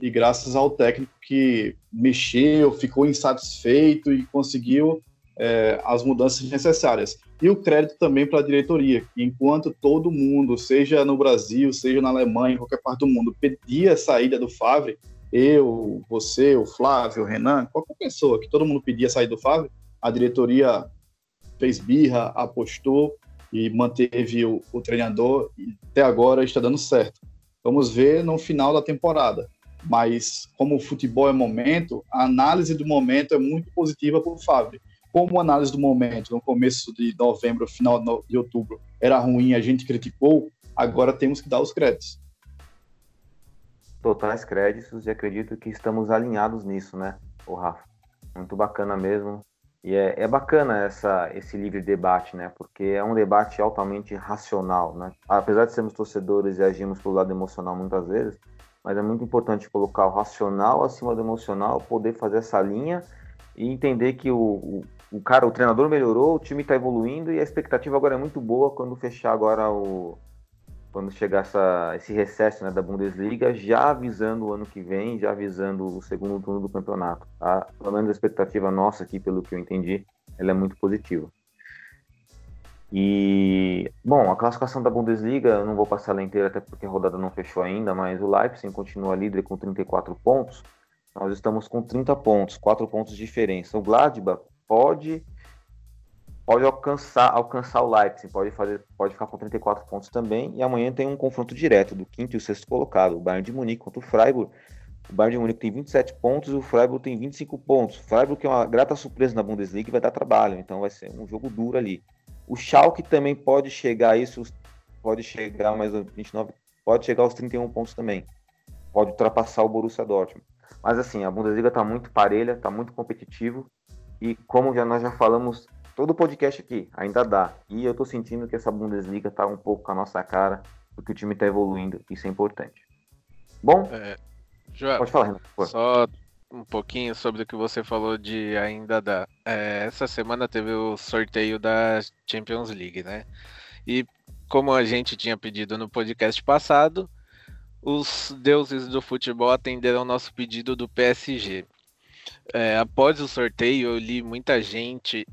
e graças ao técnico que mexeu, ficou insatisfeito e conseguiu é, as mudanças necessárias. E o crédito também para a diretoria, que enquanto todo mundo, seja no Brasil, seja na Alemanha, em qualquer parte do mundo, pedia a saída do Favre, eu, você, o Flávio, o Renan, qualquer pessoa que todo mundo pedia a saída do Favre, a diretoria fez birra, apostou e manteve o, o treinador e até agora está dando certo. Vamos ver no final da temporada. Mas como o futebol é momento, a análise do momento é muito positiva para o Fábio. Como a análise do momento no começo de novembro, final de outubro, era ruim, a gente criticou, agora temos que dar os créditos. Totais créditos e acredito que estamos alinhados nisso, né, o Rafa? Muito bacana mesmo. E é, é, bacana essa, esse livre debate, né? Porque é um debate altamente racional, né? Apesar de sermos torcedores e agirmos pelo lado emocional muitas vezes, mas é muito importante colocar o racional acima do emocional, poder fazer essa linha e entender que o, o, o cara, o treinador melhorou, o time está evoluindo e a expectativa agora é muito boa quando fechar agora o, quando chegar essa, esse recesso né, da Bundesliga, já avisando o ano que vem, já avisando o segundo turno do campeonato. Tá? Pelo menos a expectativa nossa aqui, pelo que eu entendi, ela é muito positiva. E, bom, a classificação da Bundesliga, eu não vou passar ela inteira, até porque a rodada não fechou ainda, mas o Leipzig continua líder com 34 pontos. Nós estamos com 30 pontos, 4 pontos de diferença. O Gladbach pode pode alcançar, alcançar o Leipzig, pode, fazer, pode ficar com 34 pontos também. E amanhã tem um confronto direto do quinto e o sexto colocado, o Bayern de Munique contra o Freiburg. O Bayern de Munique tem 27 pontos e o Freiburg tem 25 pontos. O Freiburg que é uma grata surpresa na Bundesliga vai dar trabalho, então vai ser um jogo duro ali. O Schalke também pode chegar a isso, pode chegar mais 29, pode chegar aos 31 pontos também. Pode ultrapassar o Borussia Dortmund. Mas assim, a Bundesliga está muito parelha, está muito competitivo e como já nós já falamos todo o podcast aqui, ainda dá. E eu tô sentindo que essa Bundesliga tá um pouco com a nossa cara, porque o time tá evoluindo, isso é importante. Bom, é, Joel, pode falar, Renan, Só um pouquinho sobre o que você falou de ainda dá. É, essa semana teve o sorteio da Champions League, né? E como a gente tinha pedido no podcast passado, os deuses do futebol atenderam nosso pedido do PSG. É, após o sorteio, eu li muita gente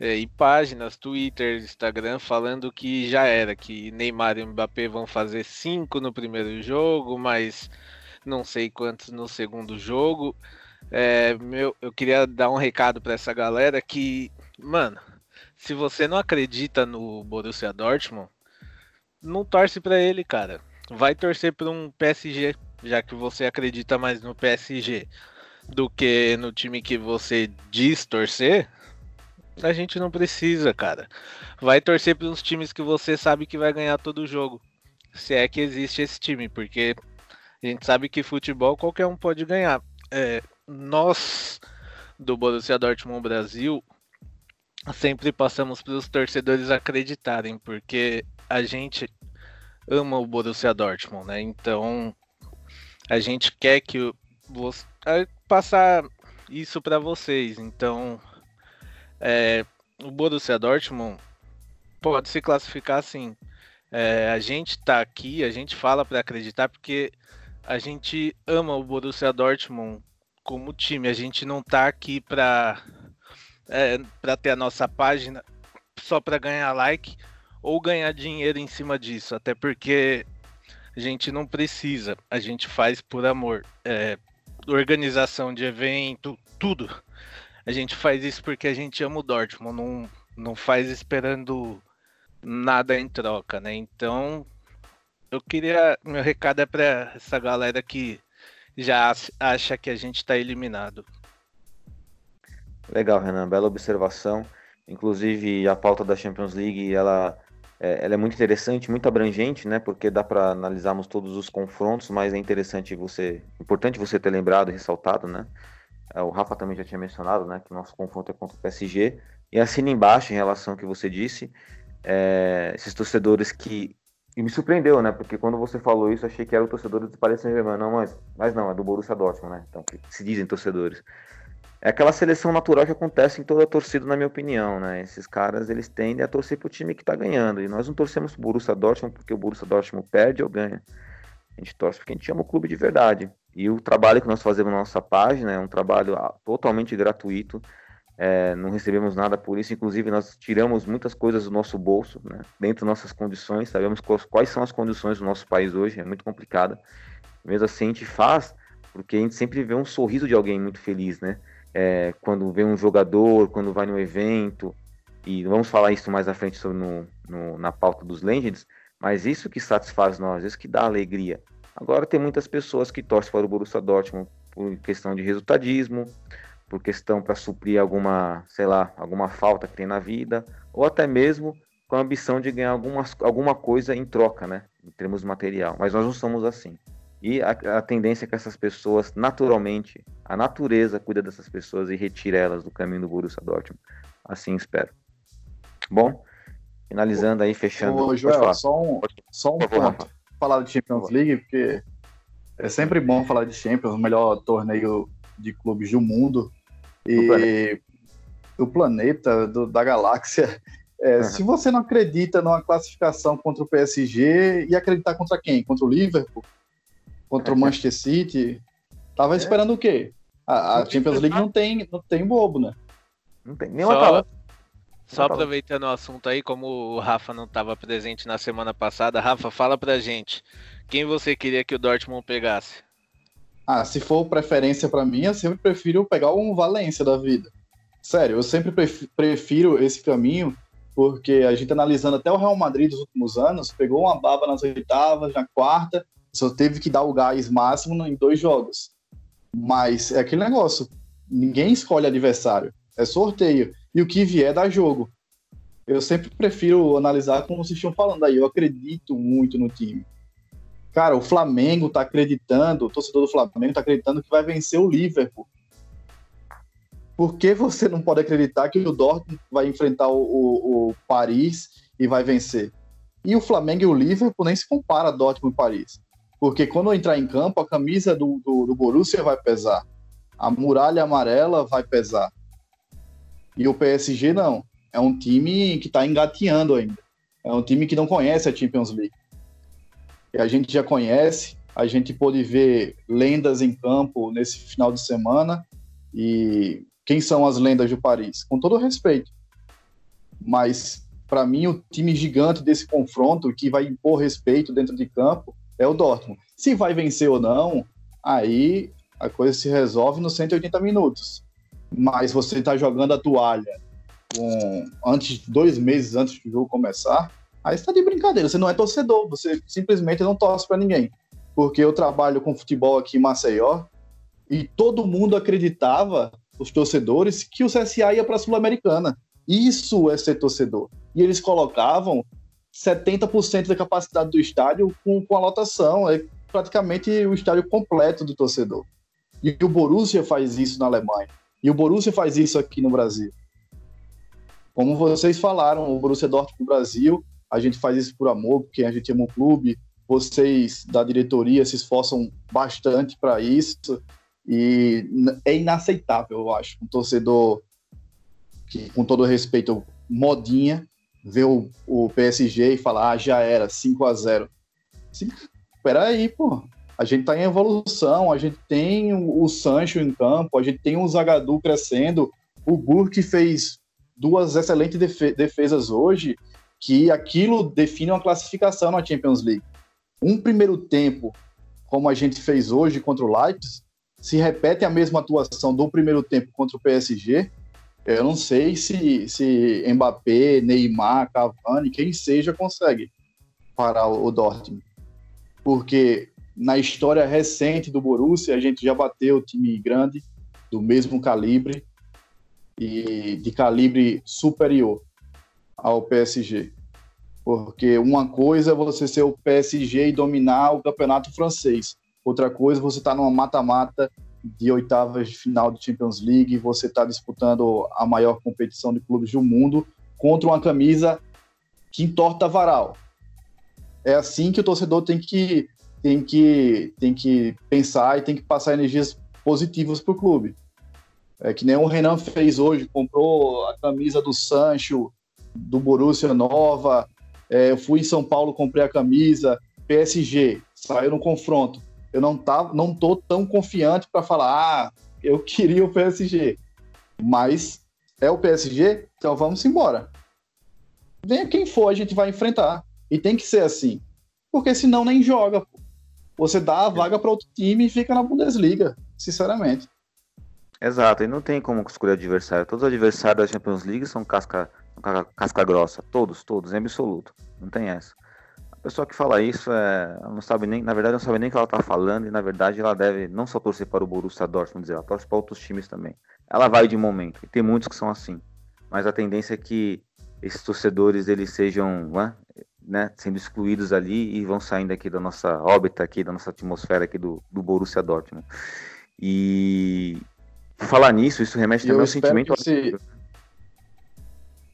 é, e páginas, Twitter, Instagram, falando que já era, que Neymar e Mbappé vão fazer cinco no primeiro jogo, mas não sei quantos no segundo jogo. É, meu, eu queria dar um recado para essa galera que, mano, se você não acredita no Borussia Dortmund, não torce para ele, cara. Vai torcer para um PSG, já que você acredita mais no PSG do que no time que você diz torcer a gente não precisa, cara. Vai torcer para uns times que você sabe que vai ganhar todo o jogo. Se é que existe esse time, porque a gente sabe que futebol qualquer um pode ganhar. É, nós do Borussia Dortmund Brasil sempre passamos para os torcedores acreditarem, porque a gente ama o Borussia Dortmund, né? Então a gente quer que você passar isso para vocês. Então é, o Borussia Dortmund pode se classificar assim. É, a gente tá aqui, a gente fala para acreditar porque a gente ama o Borussia Dortmund como time. A gente não tá aqui para é, ter a nossa página só para ganhar like ou ganhar dinheiro em cima disso. Até porque a gente não precisa. A gente faz por amor. É, organização de evento, tudo a gente faz isso porque a gente ama o Dortmund, não, não faz esperando nada em troca, né? Então, eu queria. Meu recado é para essa galera que já acha que a gente está eliminado. Legal, Renan, bela observação. Inclusive, a pauta da Champions League, ela, é, ela é muito interessante, muito abrangente, né? Porque dá para analisarmos todos os confrontos, mas é interessante você, importante você ter lembrado e ressaltado, né? É, o Rafa também já tinha mencionado, né, que o nosso confronto é contra o PSG. E assina embaixo em relação ao que você disse, é, esses torcedores que. E me surpreendeu, né? Porque quando você falou isso, achei que era o torcedor do Paris Saint-Germain. Não, mas, mas não, é do Borussia Dortmund, né? Então, que se dizem torcedores. É aquela seleção natural que acontece em toda a torcida, na minha opinião, né? Esses caras, eles tendem a torcer pro time que tá ganhando. E nós não torcemos pro Borussia Dortmund porque o Borussia Dortmund perde ou ganha. A gente torce porque a gente ama o clube de verdade. E o trabalho que nós fazemos na nossa página é um trabalho ah, totalmente gratuito. É, não recebemos nada por isso, inclusive nós tiramos muitas coisas do nosso bolso, né, dentro das nossas condições, sabemos quais, quais, são as condições do nosso país hoje, é muito complicada. Mesmo assim, a gente faz porque a gente sempre vê um sorriso de alguém muito feliz, né? É, quando vê um jogador, quando vai no evento, e vamos falar isso mais à frente sobre no, no, na pauta dos Legends, mas isso que satisfaz nós, isso que dá alegria. Agora tem muitas pessoas que torcem para o Borussia Dortmund por questão de resultadismo, por questão para suprir alguma, sei lá, alguma falta que tem na vida, ou até mesmo com a ambição de ganhar alguma, alguma coisa em troca, né, em termos material. Mas nós não somos assim. E a, a, tendência é que essas pessoas, naturalmente, a natureza cuida dessas pessoas e retira elas do caminho do Borussia Dortmund. Assim espero. Bom, finalizando aí, fechando. Ô, Joel, só um, só um ponto. Falar de Champions League, porque é sempre bom falar de Champions, o melhor torneio de clubes do mundo. E do planeta, do, da galáxia. É, uhum. Se você não acredita numa classificação contra o PSG, e acreditar contra quem? Contra o Liverpool? Contra o Manchester City? Tava é. esperando o quê? A, a Champions League não tem, não tem bobo, né? Não tem nenhuma Só... Só aproveitando o assunto aí, como o Rafa não estava presente na semana passada, Rafa, fala pra gente, quem você queria que o Dortmund pegasse? Ah, se for preferência para mim, eu sempre prefiro pegar um Valência da vida. Sério, eu sempre prefiro esse caminho, porque a gente analisando até o Real Madrid dos últimos anos, pegou uma baba nas oitavas, na quarta, só teve que dar o gás máximo em dois jogos. Mas é aquele negócio, ninguém escolhe adversário, é sorteio e o que vier dá jogo. Eu sempre prefiro analisar como vocês estão falando aí. Eu acredito muito no time. Cara, o Flamengo tá acreditando, o torcedor do Flamengo tá acreditando que vai vencer o Liverpool. Por que você não pode acreditar que o Dortmund vai enfrentar o, o, o Paris e vai vencer? E o Flamengo e o Liverpool nem se compara a Dortmund e Paris. Porque quando entrar em campo, a camisa do, do, do Borussia vai pesar. A muralha amarela vai pesar. E o PSG não. É um time que está engateando ainda. É um time que não conhece a Champions League. E a gente já conhece, a gente pôde ver lendas em campo nesse final de semana. E quem são as lendas do Paris? Com todo respeito. Mas, para mim, o time gigante desse confronto, que vai impor respeito dentro de campo, é o Dortmund. Se vai vencer ou não, aí a coisa se resolve nos 180 minutos mas você está jogando a toalha com antes dois meses antes do jogo começar, aí está de brincadeira. Você não é torcedor, você simplesmente não torce para ninguém. Porque eu trabalho com futebol aqui em Maceió e todo mundo acreditava, os torcedores, que o CSA ia para a Sul-Americana. Isso é ser torcedor. E eles colocavam 70% da capacidade do estádio com, com a lotação. É praticamente o estádio completo do torcedor. E o Borussia faz isso na Alemanha. E o Borussia faz isso aqui no Brasil. Como vocês falaram, o Borussia Dortmund no Brasil, a gente faz isso por amor, porque a gente ama o clube. Vocês da diretoria se esforçam bastante para isso. E é inaceitável, eu acho, um torcedor que, com todo respeito, modinha, ver o, o PSG e falar, ah, já era, 5 a 0 Espera aí, pô. A gente está em evolução, a gente tem o Sancho em campo, a gente tem o Zagadou crescendo, o Burke fez duas excelentes defesas hoje, que aquilo define uma classificação na Champions League. Um primeiro tempo, como a gente fez hoje contra o Leipzig, se repete a mesma atuação do primeiro tempo contra o PSG, eu não sei se, se Mbappé, Neymar, Cavani, quem seja consegue parar o Dortmund. Porque na história recente do Borussia, a gente já bateu time grande do mesmo calibre e de calibre superior ao PSG. Porque uma coisa é você ser o PSG e dominar o campeonato francês. Outra coisa você estar tá numa mata-mata de oitavas de final de Champions League, você está disputando a maior competição de clubes do mundo contra uma camisa que entorta varal. É assim que o torcedor tem que tem que, tem que pensar e tem que passar energias positivas para o clube. É que nem o Renan fez hoje, comprou a camisa do Sancho, do Borussia Nova. É, eu fui em São Paulo, comprei a camisa. PSG, saiu no confronto. Eu não, tava, não tô tão confiante para falar, ah, eu queria o PSG. Mas é o PSG, então vamos embora. Venha quem for, a gente vai enfrentar. E tem que ser assim. Porque senão nem joga. Pô você dá a vaga para outro time e fica na Bundesliga, sinceramente. Exato, e não tem como escolher adversário. Todos os adversários da Champions League são casca, casca grossa. Todos, todos, em absoluto. Não tem essa. A pessoa que fala isso é, não sabe nem, na verdade, não sabe nem o que ela está falando e na verdade ela deve não só torcer para o Borussia Dortmund, ela torce para outros times também. Ela vai de momento. E tem muitos que são assim. Mas a tendência é que esses torcedores eles sejam né, sendo excluídos ali e vão saindo aqui da nossa órbita, aqui da nossa atmosfera aqui do, do Borussia Dortmund. E falar nisso, isso remete também ao sentimento. Esse...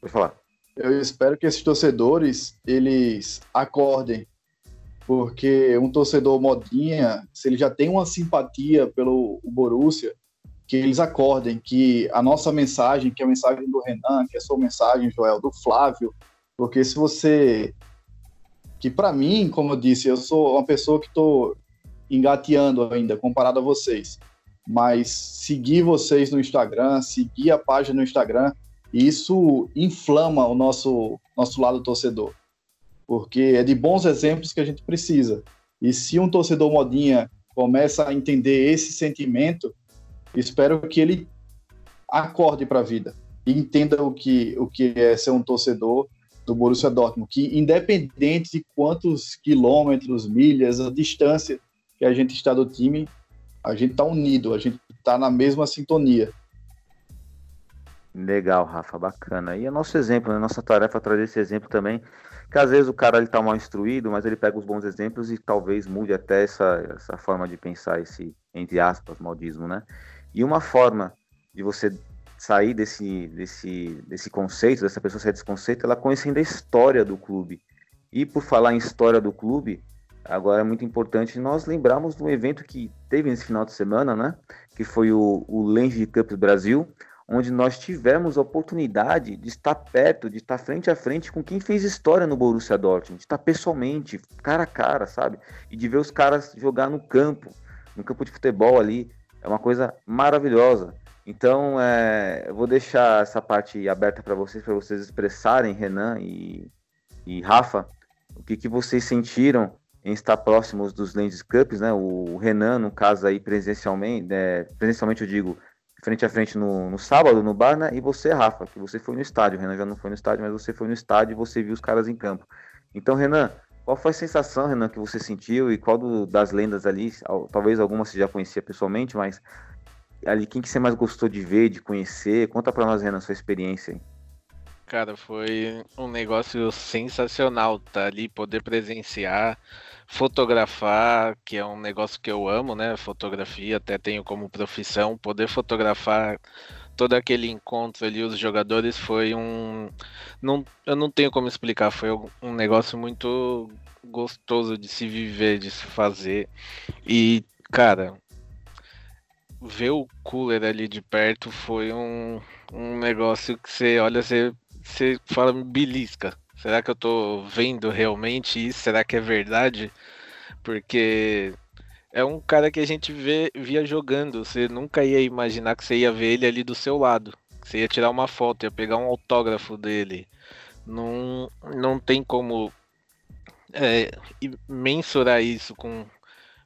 Falar. Eu espero que esses torcedores eles acordem, porque um torcedor modinha, se ele já tem uma simpatia pelo Borussia, que eles acordem que a nossa mensagem, que é a mensagem do Renan, que é a sua mensagem, Joel, do Flávio, porque se você que para mim, como eu disse, eu sou uma pessoa que estou engateando ainda comparado a vocês, mas seguir vocês no Instagram, seguir a página no Instagram, isso inflama o nosso nosso lado torcedor, porque é de bons exemplos que a gente precisa. E se um torcedor modinha começa a entender esse sentimento, espero que ele acorde para a vida e entenda o que o que é ser um torcedor do Borussia Dortmund, que independente de quantos quilômetros, milhas, a distância que a gente está do time, a gente está unido, a gente está na mesma sintonia. Legal, Rafa, bacana. E é nosso exemplo, né? Nossa tarefa é trazer esse exemplo também, que às vezes o cara ele tá mal instruído, mas ele pega os bons exemplos e talvez mude até essa, essa forma de pensar, esse, entre aspas, modismo, né? E uma forma de você sair desse, desse, desse conceito, dessa pessoa sair desse conceito, ela conhecendo a história do clube. E por falar em história do clube, agora é muito importante nós lembrarmos do evento que teve nesse final de semana, né? Que foi o, o Lenge Cup Brasil, onde nós tivemos a oportunidade de estar perto, de estar frente a frente com quem fez história no Borussia Dortmund, de estar pessoalmente, cara a cara, sabe? E de ver os caras jogar no campo, no campo de futebol ali, é uma coisa maravilhosa. Então, é, eu vou deixar essa parte aberta para vocês, para vocês expressarem, Renan e, e Rafa, o que, que vocês sentiram em estar próximos dos Lands Cups, né? O Renan, no caso aí, presencialmente, né? presencialmente eu digo, frente a frente no, no sábado, no bar, né? E você, Rafa, que você foi no estádio. O Renan já não foi no estádio, mas você foi no estádio e você viu os caras em campo. Então, Renan, qual foi a sensação, Renan, que você sentiu e qual do, das lendas ali, talvez algumas você já conhecia pessoalmente, mas ali quem que você mais gostou de ver, de conhecer? Conta para nós, Renan, sua experiência aí. Cara, foi um negócio sensacional tá ali, poder presenciar, fotografar, que é um negócio que eu amo, né? Fotografia, até tenho como profissão, poder fotografar todo aquele encontro ali, os jogadores, foi um. Não, eu não tenho como explicar, foi um negócio muito gostoso de se viver, de se fazer. E, cara, ver o cooler ali de perto foi um, um negócio que você olha, você, você fala, belisca. Será que eu tô vendo realmente isso? Será que é verdade? Porque é um cara que a gente vê, via jogando. Você nunca ia imaginar que você ia ver ele ali do seu lado. Você ia tirar uma foto, ia pegar um autógrafo dele. Não, não tem como é, mensurar isso com,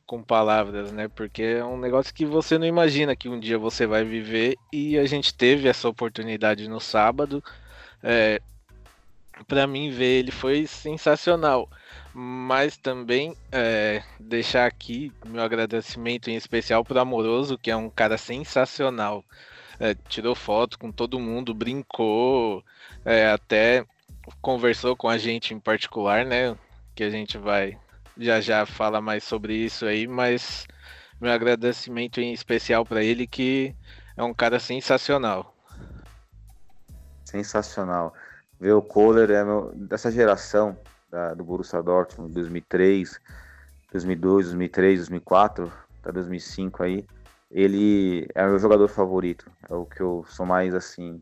com palavras, né? Porque é um negócio que você não imagina que um dia você vai viver e a gente teve essa oportunidade no sábado. É, para mim ver ele foi sensacional, mas também é, deixar aqui meu agradecimento em especial para Amoroso, que é um cara sensacional. É, tirou foto com todo mundo, brincou, é, até conversou com a gente em particular, né? Que a gente vai já já fala mais sobre isso aí, mas meu agradecimento em especial para ele que é um cara sensacional. Sensacional. Ver o Kohler é meu, dessa geração da, do Borussia Dortmund, 2003, 2002, 2003, 2004, até 2005 aí. Ele é o meu jogador favorito. É o que eu sou mais assim,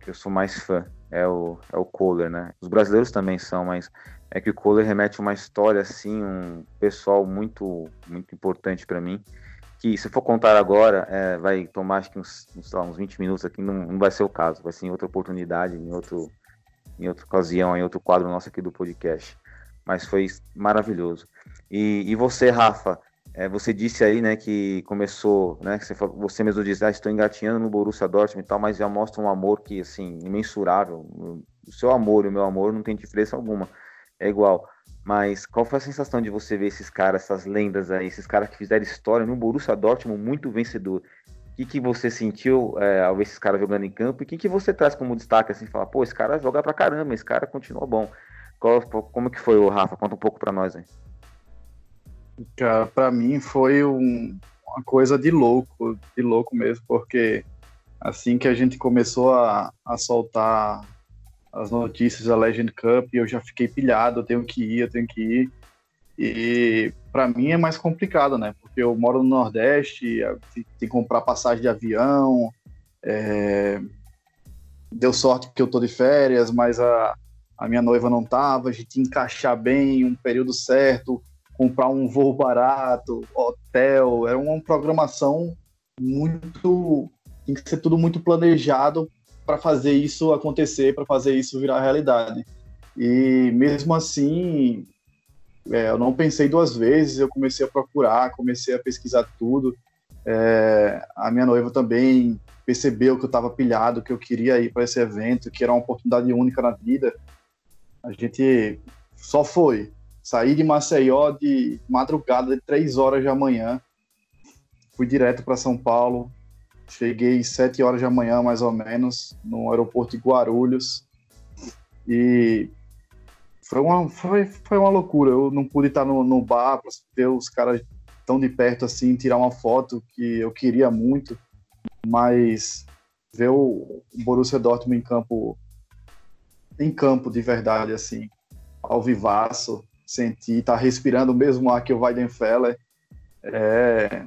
que eu sou mais fã. É o, é o Kohler, né? Os brasileiros também são, mas é que o Kohler remete uma história assim, um pessoal muito muito importante para mim. Que se for contar agora, é, vai tomar acho que uns, uns, lá, uns 20 minutos aqui, não, não vai ser o caso, vai ser em outra oportunidade, em, outro, em outra ocasião, em outro quadro nosso aqui do podcast. Mas foi maravilhoso. E, e você, Rafa, É, você disse aí, né, que começou, né, que você, você mesmo disse, ah, estou engatinhando no Borussia Dortmund e tal, mas já mostra um amor que, assim, imensurável. O seu amor e o meu amor não tem diferença alguma, é igual. Mas qual foi a sensação de você ver esses caras, essas lendas aí, esses caras que fizeram história no Borussia Dortmund muito vencedor? O que, que você sentiu é, ao ver esses caras jogando em campo? E o que, que você traz como destaque, assim, falar, pô, esse cara joga pra caramba, esse cara continua bom. Qual, como que foi, o Rafa? Conta um pouco pra nós aí. Cara, pra mim foi um, uma coisa de louco, de louco mesmo, porque assim que a gente começou a, a soltar as notícias da Legend Cup, eu já fiquei pilhado, eu tenho que ir, eu tenho que ir. E para mim é mais complicado, né? Porque eu moro no Nordeste, tem que comprar passagem de avião. É... Deu sorte que eu tô de férias, mas a, a minha noiva não tava, a gente encaixar bem um período certo, comprar um voo barato, hotel, era uma programação muito tem que ser tudo muito planejado para fazer isso acontecer, para fazer isso virar realidade. E mesmo assim, é, eu não pensei duas vezes, eu comecei a procurar, comecei a pesquisar tudo. É, a minha noiva também percebeu que eu estava pilhado, que eu queria ir para esse evento, que era uma oportunidade única na vida. A gente só foi. Saí de Maceió de madrugada, de três horas da manhã. Fui direto para São Paulo, Cheguei sete horas da manhã, mais ou menos, no aeroporto de Guarulhos. E foi uma, foi, foi uma loucura. Eu não pude estar no, no bar para ver os caras tão de perto assim, tirar uma foto que eu queria muito. Mas ver o Borussia Dortmund em campo, em campo de verdade, assim, ao vivaço, sentir, tá respirando o mesmo ar que o Weidenfeller, é,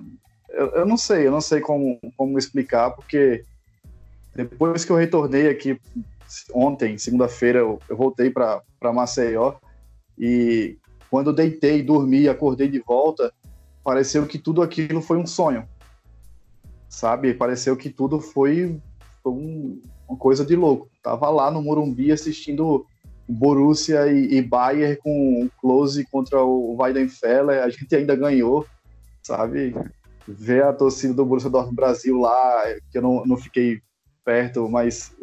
eu, eu, não sei, eu não sei como, como explicar, porque depois que eu retornei aqui ontem, segunda-feira, eu, eu, voltei para Maceió e quando eu deitei, dormi acordei de volta, pareceu que tudo aquilo foi um sonho, sabe? Pareceu que tudo foi, um, uma coisa de louco. Tava lá no Morumbi assistindo Borussia e, e Bayern com close contra o Weidenfeller, a gente ainda ganhou, sabe? Ver a torcida do Borussia Dortmund Brasil lá, que eu não, não fiquei perto, mas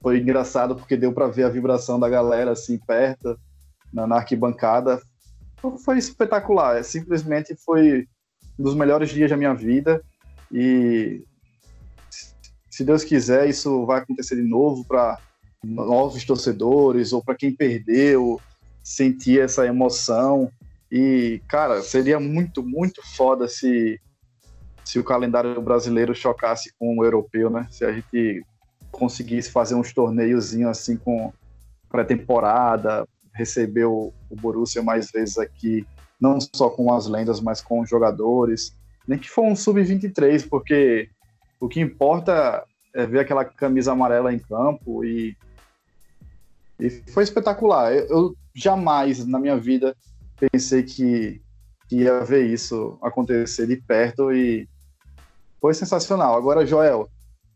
foi engraçado porque deu para ver a vibração da galera assim perto na, na arquibancada. Foi espetacular, é, simplesmente foi um dos melhores dias da minha vida e se Deus quiser isso vai acontecer de novo para novos torcedores ou para quem perdeu sentir essa emoção e cara seria muito muito foda se se o calendário brasileiro chocasse com o europeu, né? Se a gente conseguisse fazer uns torneiozinhos assim com pré-temporada, receber o, o Borussia mais vezes aqui, não só com as lendas, mas com os jogadores. Nem que for um sub-23, porque o que importa é ver aquela camisa amarela em campo e, e foi espetacular. Eu, eu jamais na minha vida pensei que, que ia ver isso acontecer de perto e foi sensacional. Agora, Joel,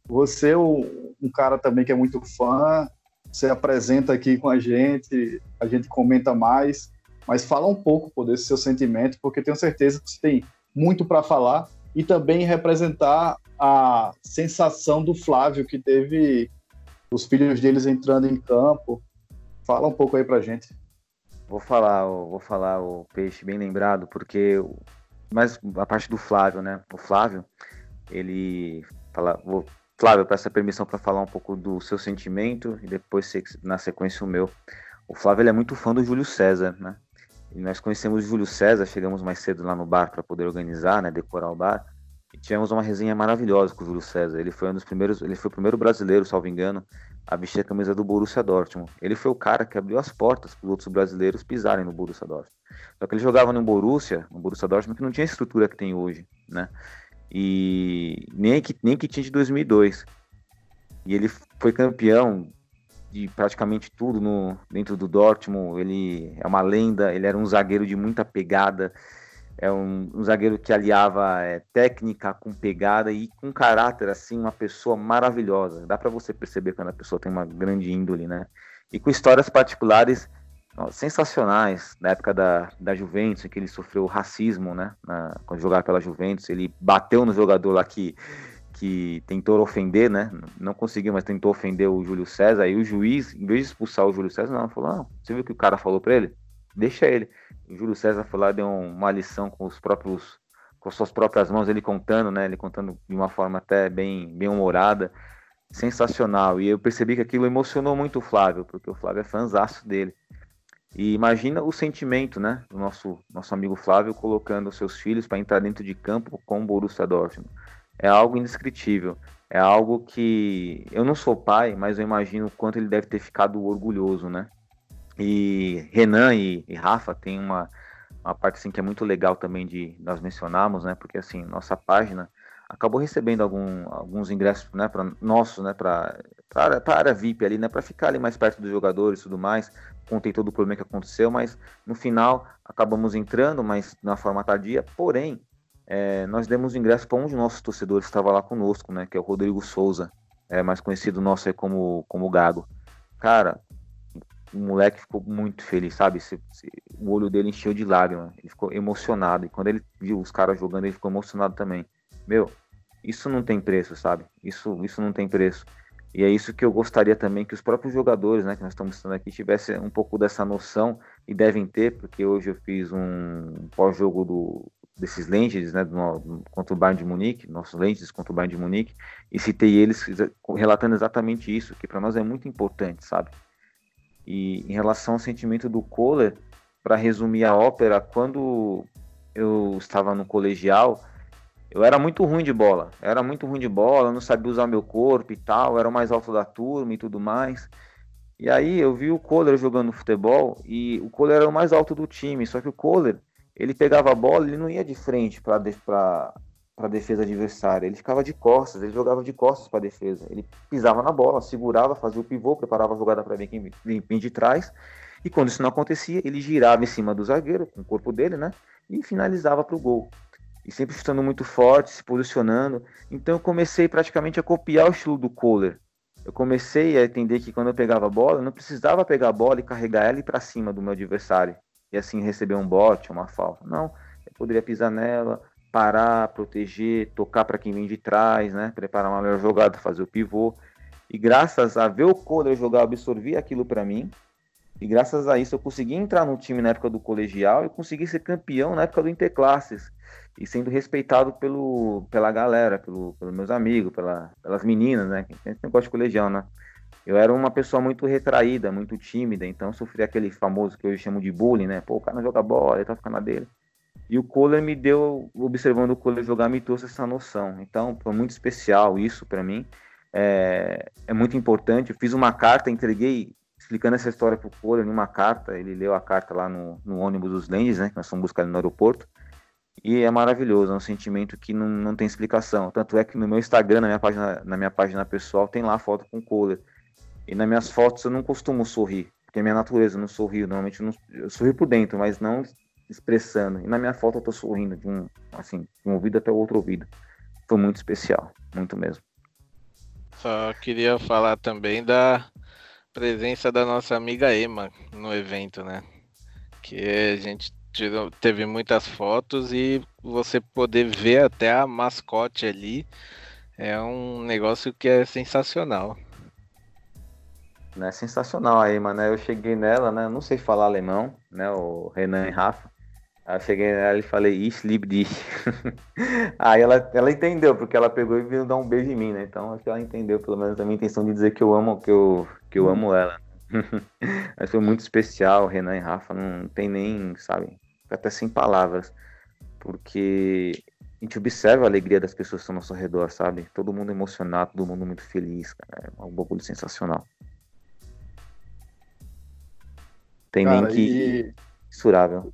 você um cara também que é muito fã, você apresenta aqui com a gente, a gente comenta mais, mas fala um pouco pô, desse seu sentimento, porque tenho certeza que você tem muito para falar e também representar a sensação do Flávio que teve os filhos deles entrando em campo. Fala um pouco aí pra gente. Vou falar, vou falar o peixe bem lembrado, porque mas a parte do Flávio, né? O Flávio, ele fala, vou, Flávio, peço a permissão para falar um pouco do seu sentimento e depois na sequência o meu. O Flávio é muito fã do Júlio César, né? E nós conhecemos o Júlio César, chegamos mais cedo lá no bar para poder organizar, né, decorar o bar. E tivemos uma resenha maravilhosa com o Júlio César. Ele foi um dos primeiros, ele foi o primeiro brasileiro, salvo engano, a vestir a camisa do Borussia Dortmund. Ele foi o cara que abriu as portas para os outros brasileiros pisarem no Borussia Dortmund. Só que ele jogava no Borussia, no Borussia Dortmund, que não tinha a estrutura que tem hoje, né? E nem que nem que tinha de 2002. E ele foi campeão de praticamente tudo no dentro do Dortmund. Ele é uma lenda. Ele era um zagueiro de muita pegada. É um, um zagueiro que aliava é, técnica com pegada e com caráter assim, uma pessoa maravilhosa. Dá para você perceber quando a pessoa tem uma grande índole, né? E com histórias particulares sensacionais na época da, da Juventus, em que ele sofreu racismo, né? Na, quando jogava pela Juventus, ele bateu no jogador lá que, que tentou ofender, né? Não conseguiu, mas tentou ofender o Júlio César. E o juiz, em vez de expulsar o Júlio César, não, falou: não, você viu o que o cara falou para ele? Deixa ele. O Júlio César foi lá, deu uma lição com os próprios com suas próprias mãos, ele contando, né? Ele contando de uma forma até bem, bem humorada, sensacional. E eu percebi que aquilo emocionou muito o Flávio, porque o Flávio é fãzaço dele. E imagina o sentimento, né, do nosso nosso amigo Flávio colocando seus filhos para entrar dentro de campo com o Borussia Dortmund. É algo indescritível. É algo que eu não sou pai, mas eu imagino o quanto ele deve ter ficado orgulhoso, né? E Renan e, e Rafa tem uma uma parte assim que é muito legal também de nós mencionarmos, né? Porque assim, nossa página acabou recebendo algum, alguns ingressos, né, para nossos, né, para para a área VIP ali, né, para ficar ali mais perto dos jogadores e tudo mais. Contei todo o problema que aconteceu, mas no final acabamos entrando, mas na forma tardia. Porém, é, nós demos ingresso para um de nossos torcedores que estava lá conosco, né, que é o Rodrigo Souza, é, mais conhecido nosso aí como como Gago. Cara, o moleque ficou muito feliz, sabe? Se, se, o olho dele encheu de lágrimas, ele ficou emocionado. E quando ele viu os caras jogando, ele ficou emocionado também. Meu, isso não tem preço, sabe? Isso, isso não tem preço. E é isso que eu gostaria também que os próprios jogadores, né, que nós estamos estando aqui, tivessem um pouco dessa noção e devem ter, porque hoje eu fiz um pós-jogo do, desses lentes, né, do, contra o Bayern de Munique, nossos lentes contra o Bayern de Munique, e citei eles relatando exatamente isso, que para nós é muito importante, sabe? E em relação ao sentimento do Kohler, para resumir a ópera, quando eu estava no colegial, eu era muito ruim de bola. Eu era muito ruim de bola, não sabia usar meu corpo e tal, era o mais alto da turma e tudo mais. E aí eu vi o Kohler jogando futebol e o Kohler era o mais alto do time, só que o Kohler, ele pegava a bola, ele não ia de frente para para a defesa adversária. Ele ficava de costas, ele jogava de costas para a defesa. Ele pisava na bola, segurava, fazia o pivô, preparava a jogada para vir quem vinha de trás. E quando isso não acontecia, ele girava em cima do zagueiro, com o corpo dele, né? E finalizava para o gol. E sempre estando muito forte, se posicionando. Então eu comecei praticamente a copiar o estilo do Kohler. Eu comecei a entender que quando eu pegava a bola, eu não precisava pegar a bola e carregar ela para cima do meu adversário. E assim receber um bote, uma falta. Não, eu poderia pisar nela, parar, proteger, tocar para quem vem de trás, né? Preparar uma melhor jogada, fazer o pivô. E graças a ver o Kohler jogar, absorvi aquilo para mim. E graças a isso eu consegui entrar no time na época do colegial e consegui ser campeão na época do Interclasses. E sendo respeitado pelo, pela galera, pelo, pelos meus amigos, pela, pelas meninas, né? Que tem negócio de colegial, né? Eu era uma pessoa muito retraída, muito tímida, então sofri aquele famoso que hoje chamo de bullying, né? Pô, o cara não joga bola, ele tá ficando na dele. E o Kohler me deu, observando o Kohler jogar, me trouxe essa noção. Então, foi muito especial isso para mim. É, é, muito importante. Eu fiz uma carta, entreguei explicando essa história para o Kohler numa carta. Ele leu a carta lá no, no ônibus dos Lendes, né? Que nós fomos buscar ele no aeroporto. E é maravilhoso, é um sentimento que não, não tem explicação. Tanto é que no meu Instagram, na minha página, na minha página pessoal, tem lá foto com o Kohler. E nas minhas fotos eu não costumo sorrir, porque é minha natureza, eu não sorrio. Normalmente eu, não, eu sorrio por dentro, mas não expressando. E na minha foto eu tô sorrindo de um, assim, de um ouvido até o outro ouvido. Foi muito especial, muito mesmo. Só queria falar também da presença da nossa amiga Emma no evento, né? Que a gente tirou, teve muitas fotos e você poder ver até a mascote ali é um negócio que é sensacional. É sensacional aí, mano. Eu cheguei nela, né? Não sei falar alemão, né? O Renan e Rafa. Aí eu cheguei nela e falei, ich liebe dich. Aí ela, ela entendeu, porque ela pegou e veio dar um beijo em mim, né? Então acho que ela entendeu pelo menos a minha intenção de dizer que eu amo, que eu, que eu amo ela. Mas foi muito especial, Renan e Rafa, não tem nem, sabe, até sem palavras. Porque a gente observa a alegria das pessoas que estão ao nosso redor, sabe? Todo mundo emocionado, todo mundo muito feliz, cara. É um bagulho sensacional. Tem cara, nem que. E... Mensurável.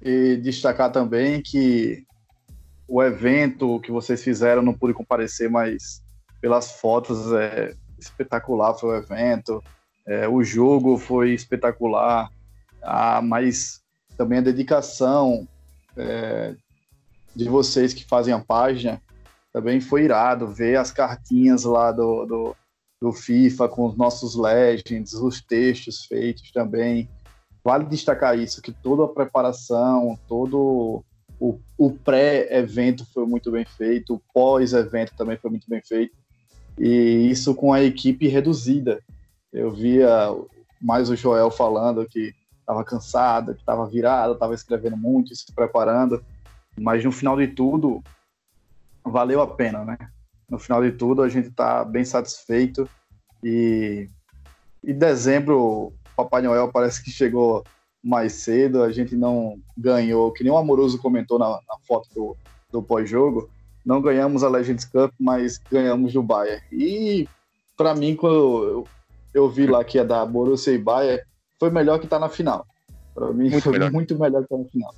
E destacar também que o evento que vocês fizeram não pude comparecer, mas pelas fotos é espetacular foi o evento. É, o jogo foi espetacular, ah, mas também a dedicação é, de vocês que fazem a página também foi irado ver as cartinhas lá do, do, do FIFA com os nossos legends, os textos feitos também. Vale destacar isso, que toda a preparação, todo o, o pré-evento foi muito bem feito, o pós-evento também foi muito bem feito, e isso com a equipe reduzida. Eu via mais o Joel falando que estava cansado, que estava virado, estava escrevendo muito, se preparando, mas no final de tudo, valeu a pena, né? No final de tudo, a gente está bem satisfeito e em dezembro, Papai Noel parece que chegou mais cedo, a gente não ganhou, que nem o Amoroso comentou na, na foto do, do pós-jogo, não ganhamos a Legends Cup, mas ganhamos do Bayern. E para mim, quando eu, eu, vi lá que ia dar Borussia e Bayern, foi melhor que tá na final. Para mim, muito foi melhor. muito melhor que tá na final.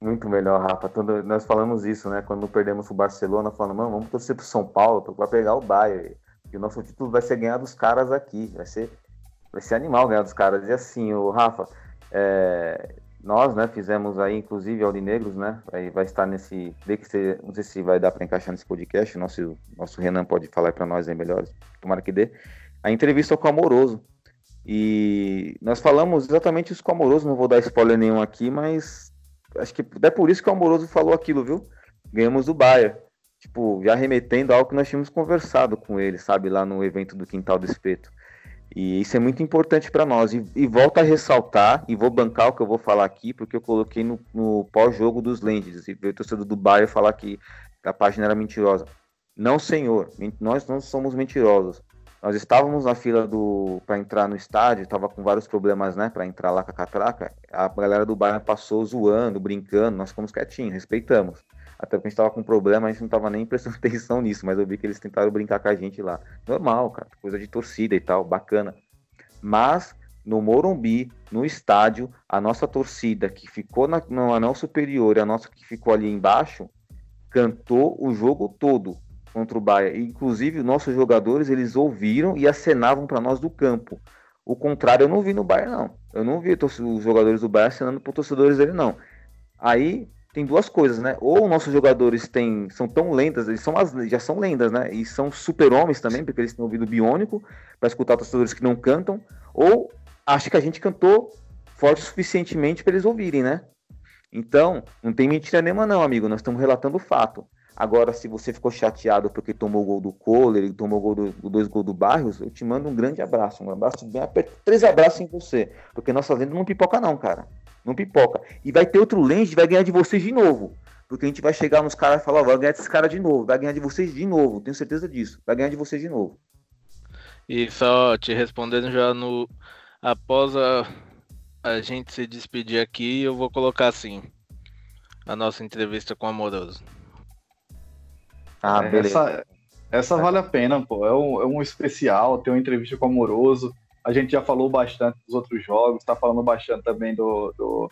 Muito melhor, Rafa. Quando nós falamos isso, né? Quando perdemos o Barcelona, falando, mano, vamos torcer pro São Paulo para pegar o Bayern. E o nosso título vai ser ganhar dos caras aqui. Vai ser, vai ser animal ganhar dos caras. E assim, o Rafa, é, nós, né, fizemos aí, inclusive, Aurinegros, né, vai, vai estar nesse, vê que você, não sei se vai dar para encaixar nesse podcast, nosso, nosso Renan pode falar para nós aí melhor, tomara que dê, a entrevista com o Amoroso, e nós falamos exatamente isso com o Amoroso, não vou dar spoiler nenhum aqui, mas acho que é por isso que o Amoroso falou aquilo, viu? Ganhamos do Bayer, tipo, já remetendo ao que nós tínhamos conversado com ele, sabe, lá no evento do Quintal do Espeto. E isso é muito importante para nós. E, e volto a ressaltar, e vou bancar o que eu vou falar aqui, porque eu coloquei no, no pós-jogo dos Lendes, e veio o torcedor do Bayern falar que a página era mentirosa. Não, senhor, nós não somos mentirosos. Nós estávamos na fila do para entrar no estádio, estava com vários problemas, né, para entrar lá com a catraca. A galera do Bayern passou zoando, brincando, nós ficamos quietinhos, respeitamos. Até porque a gente tava com problema, a gente não tava nem prestando atenção nisso, mas eu vi que eles tentaram brincar com a gente lá. Normal, cara, coisa de torcida e tal, bacana. Mas no Morumbi, no estádio, a nossa torcida que ficou na, no anel superior e a nossa que ficou ali embaixo, cantou o jogo todo contra o Bahia. Inclusive, nossos jogadores, eles ouviram e acenavam para nós do campo. O contrário, eu não vi no Bahia, não. Eu não vi os jogadores do Bahia acenando para torcedores dele, não. Aí, tem duas coisas, né? Ou nossos jogadores têm, são tão lendas, eles são as, já são lendas, né? E são super-homens também, porque eles têm ouvido biônico para escutar torcedores que não cantam, ou acha que a gente cantou forte o suficientemente para eles ouvirem, né? Então, não tem mentira nenhuma não, amigo, nós estamos relatando o fato. Agora, se você ficou chateado porque tomou o gol do Kohler e tomou gol do, dois gols do Barrios, eu te mando um grande abraço, um abraço bem apertado, três abraços em você, porque nossa lenda não pipoca não, cara. Não pipoca. E vai ter outro lente, vai ganhar de vocês de novo. Porque a gente vai chegar nos caras e falar, ó, vai ganhar desses caras de novo, vai ganhar de vocês de novo, tenho certeza disso. Vai ganhar de vocês de novo. E só te respondendo já no. Após a, a gente se despedir aqui, eu vou colocar assim. A nossa entrevista com o Amoroso. Ah, beleza. Essa, essa vale a pena, pô. É um, é um especial, ter uma entrevista com o Amoroso. A gente já falou bastante dos outros jogos, está falando bastante também do, do,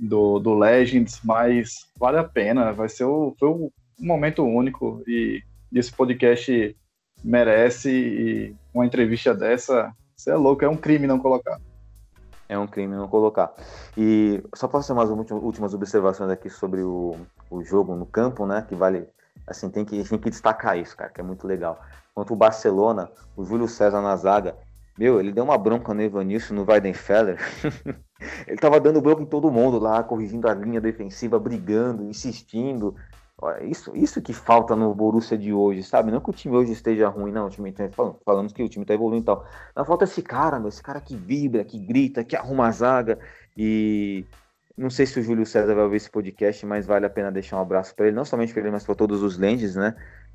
do, do, Legends, mas vale a pena. Vai ser o, foi um momento único e, esse podcast merece e uma entrevista dessa, você é louco, é um crime não colocar. É um crime não colocar. E só para fazer umas últimas observações aqui sobre o, o jogo no campo, né? Que vale. Assim, tem que, tem que destacar isso, cara, que é muito legal. Quanto o Barcelona, o Júlio César na zaga, meu, ele deu uma bronca no Evanilson, no Weidenfeller. ele tava dando bronca em todo mundo lá, corrigindo a linha defensiva, brigando, insistindo. Isso, isso que falta no Borussia de hoje, sabe? Não que o time hoje esteja ruim, não. O time tá, falamos que o time tá evoluindo e tal. Mas falta esse cara, meu, esse cara que vibra, que grita, que arruma a zaga. E não sei se o Júlio César vai ouvir esse podcast, mas vale a pena deixar um abraço para ele, não somente para ele, mas para todos os Lendes, né?